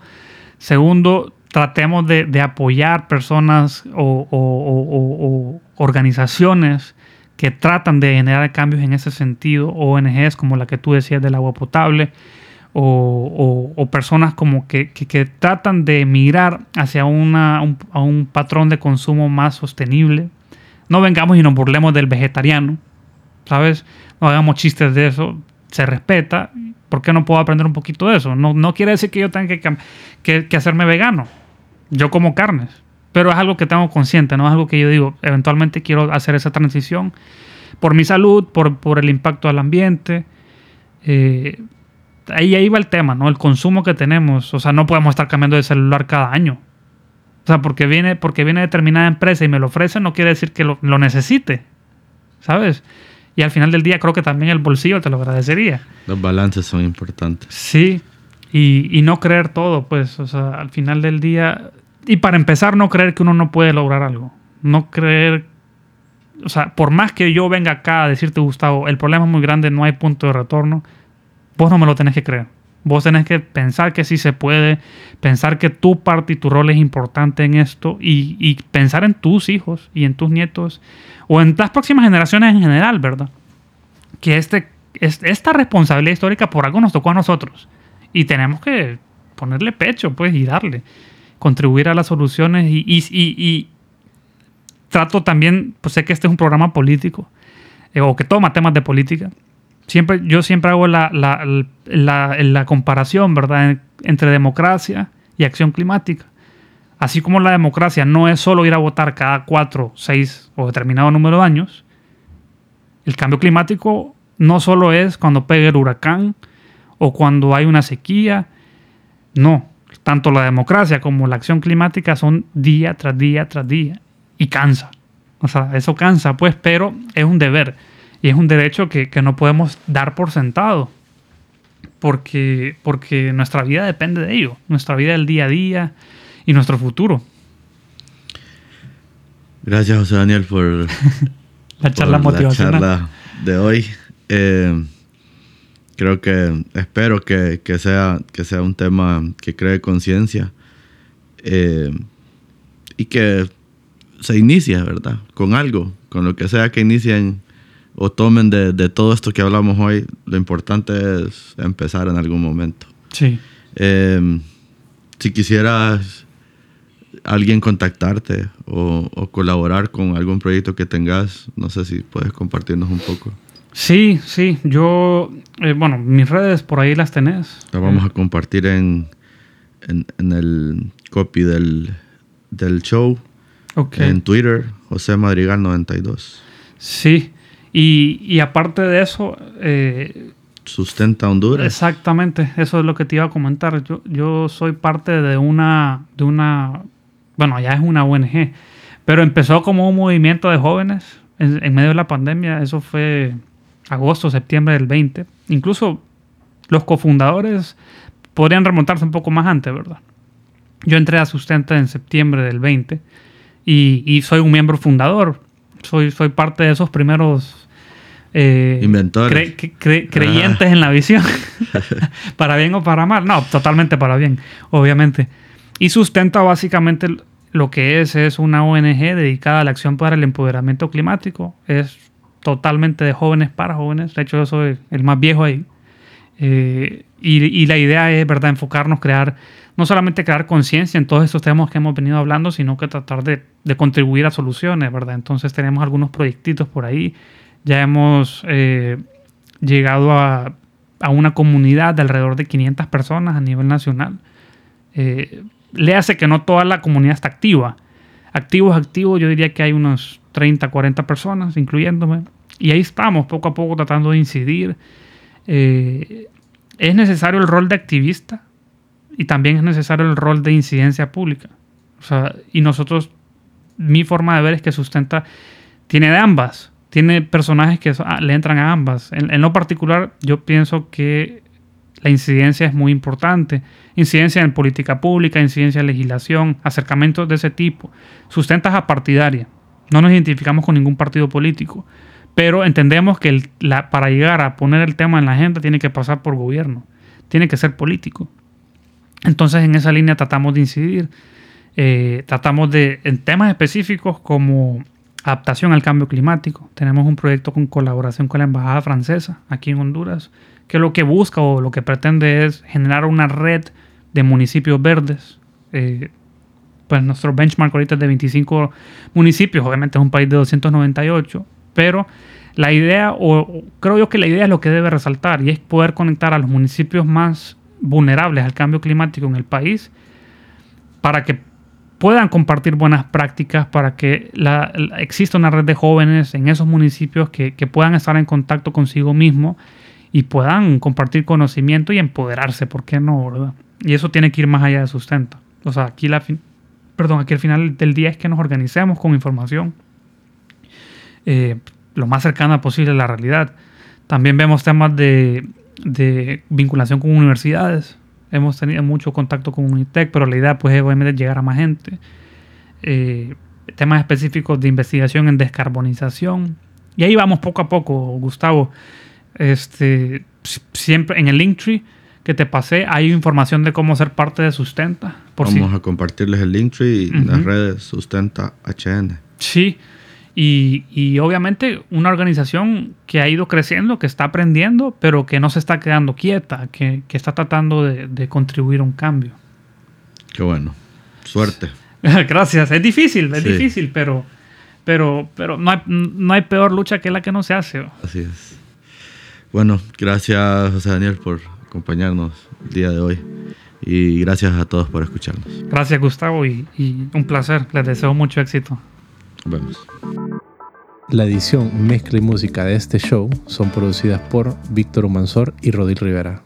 Segundo, tratemos de, apoyar personas o, organizaciones que tratan de generar cambios en ese sentido, ONGs como la que tú decías del agua potable, o, personas como que, tratan de migrar hacia un, un patrón de consumo más sostenible. No vengamos y nos burlemos del vegetariano, ¿sabes? No hagamos chistes de eso, se respeta. ¿Por qué no puedo aprender un poquito de eso? No, no quiere decir que yo tenga que, que, hacerme vegano. Yo como carnes, pero es algo que tengo consciente, no es algo que yo digo, eventualmente quiero hacer esa transición por mi salud, por, por el impacto al ambiente. Eh, ahí, ahí va el tema, ¿no? El consumo que tenemos. O sea, no podemos estar cambiando de celular cada año. O sea, porque viene, porque viene determinada empresa y me lo ofrece, no quiere decir que lo, necesite. ¿Sabes? Y al final del día creo que también el bolsillo te lo agradecería. Los balances son importantes. Sí. Y, y no creer todo, pues. O sea, al final del día. Y para empezar, no creer que uno no puede lograr algo. No creer. O sea, por más que yo venga acá a decirte, Gustavo, el problema es muy grande, no hay punto de retorno vos no me lo tenés que creer. Vos tenés que pensar que sí se puede, pensar que tu parte y tu rol es importante en esto y, pensar en tus hijos y en tus nietos o en las próximas generaciones en general, ¿verdad? Que este, esta responsabilidad histórica por algo nos tocó a nosotros y tenemos que ponerle pecho, pues, y darle, contribuir a las soluciones y, y trato también, pues sé que este es un programa político eh, o que toma temas de política Siempre, yo siempre hago la, la, comparación, ¿verdad?, entre democracia y acción climática. Así como la democracia no es solo ir a votar cada cuatro, seis o determinado número de años, el cambio climático no solo es cuando pegue el huracán o cuando hay una sequía. No, tanto la democracia como la acción climática son día tras día tras día y cansa. O sea, eso cansa, pues, pero es un deber y es un derecho que, que no podemos dar por sentado porque, porque nuestra vida depende de ello, nuestra vida del día a día y nuestro futuro. Gracias, José Daniel, por la charla motivacional. La charla de hoy. Eh, creo que espero que, que, sea, que sea un tema que cree conciencia eh, y que se inicie, ¿verdad? Con algo, con lo que sea que inicien o tomen de, de, todo esto que hablamos hoy. Lo importante es empezar en algún momento. Sí. Eh, si quisieras alguien contactarte o, o, colaborar con algún proyecto que tengas, no sé si puedes compartirnos un poco. Sí, sí, yo, eh, bueno, mis redes por ahí las tenés. Las vamos a compartir en, en, en el copy del, del show. Okay. En Twitter, José Madrigal 92. Sí, y, y aparte de eso... Eh, Sustenta Honduras. Exactamente, eso es lo que te iba a comentar. Yo, yo soy parte de una, de una, bueno, ya es una ONG, pero empezó como un movimiento de jóvenes en, en medio de la pandemia. Eso fue agosto, septiembre del 20. Incluso los cofundadores podrían remontarse un poco más antes, ¿verdad? Yo entré a Sustenta en septiembre del 20 y, y soy un miembro fundador. Soy, soy parte de esos primeros eh, inventores. Cre cre creyentes en la visión. para bien o para mal. No, totalmente para bien, obviamente. Y Sustenta básicamente lo que es es una ONG dedicada a la acción para el empoderamiento climático. Es totalmente de jóvenes para jóvenes. De hecho, yo soy el más viejo ahí. Eh, y, y, la idea es, ¿verdad?, enfocarnos, crear, no solamente crear conciencia en todos estos temas que hemos venido hablando, sino que tratar de, de, contribuir a soluciones, ¿verdad? Entonces tenemos algunos proyectitos por ahí. Ya hemos eh, llegado a, a, una comunidad de alrededor de 500 personas a nivel nacional. Eh, le hace que no toda la comunidad está activa. Activos, activos, yo diría que hay unos 30, 40 personas, incluyéndome. Y ahí estamos, poco a poco, tratando de incidir. Eh, es necesario el rol de activista y también es necesario el rol de incidencia pública. Y nosotros, mi forma de ver es que sustenta, tiene de ambas. Tiene personajes que ah, le entran a ambas. En, lo particular, yo pienso que la incidencia es muy importante. Incidencia en política pública, incidencia en legislación, acercamientos de ese tipo. Sustentas a partidaria. No nos identificamos con ningún partido político. Pero entendemos que para llegar a poner el tema en la agenda tiene que pasar por gobierno, tiene que ser político. Entonces en esa línea tratamos de incidir, eh, tratamos de, en temas específicos como adaptación al cambio climático, tenemos un proyecto con colaboración con la Embajada Francesa aquí en Honduras, que lo que busca o lo que pretende es generar una red de municipios verdes. Eh, pues nuestro benchmark ahorita es de 25 municipios, obviamente es un país de 298, pero la idea, o creo yo que la idea es lo que debe resaltar, y es poder conectar a los municipios más vulnerables al cambio climático en el país para que puedan compartir buenas prácticas, para que la, la, exista una red de jóvenes en esos municipios que, que, puedan estar en contacto consigo mismo y puedan compartir conocimiento y empoderarse, ¿por qué no? ¿verdad? Y eso tiene que ir más allá de sustento. O sea, aquí, la perdón, aquí al final del día es que nos organicemos con información eh, lo más cercana posible a la realidad. También vemos temas de, de, vinculación con universidades. Hemos tenido mucho contacto con Unitec, pero la idea pues, es obviamente llegar a más gente. Eh, temas específicos de investigación en descarbonización. Y ahí vamos poco a poco, Gustavo. Este, siempre en el Linktree que te pasé hay información de cómo ser parte de Sustenta. Por Vamos a compartirles el Linktree y uh -huh. las redes Sustenta HN. Sí, y, y, obviamente una organización que ha ido creciendo, que está aprendiendo, pero que no se está quedando quieta, que, que está tratando de, de, contribuir a un cambio. Qué bueno. Suerte. Gracias. Es difícil, es sí. difícil, pero, pero, pero no, hay, no hay peor lucha que la que no se hace. Así es. Bueno, gracias José Daniel por acompañarnos el día de hoy. Y gracias a todos por escucharnos. Gracias Gustavo y, y un placer. Les deseo mucho éxito. La edición, mezcla y música de este show son producidas por Víctor Humansor y Rodil Rivera.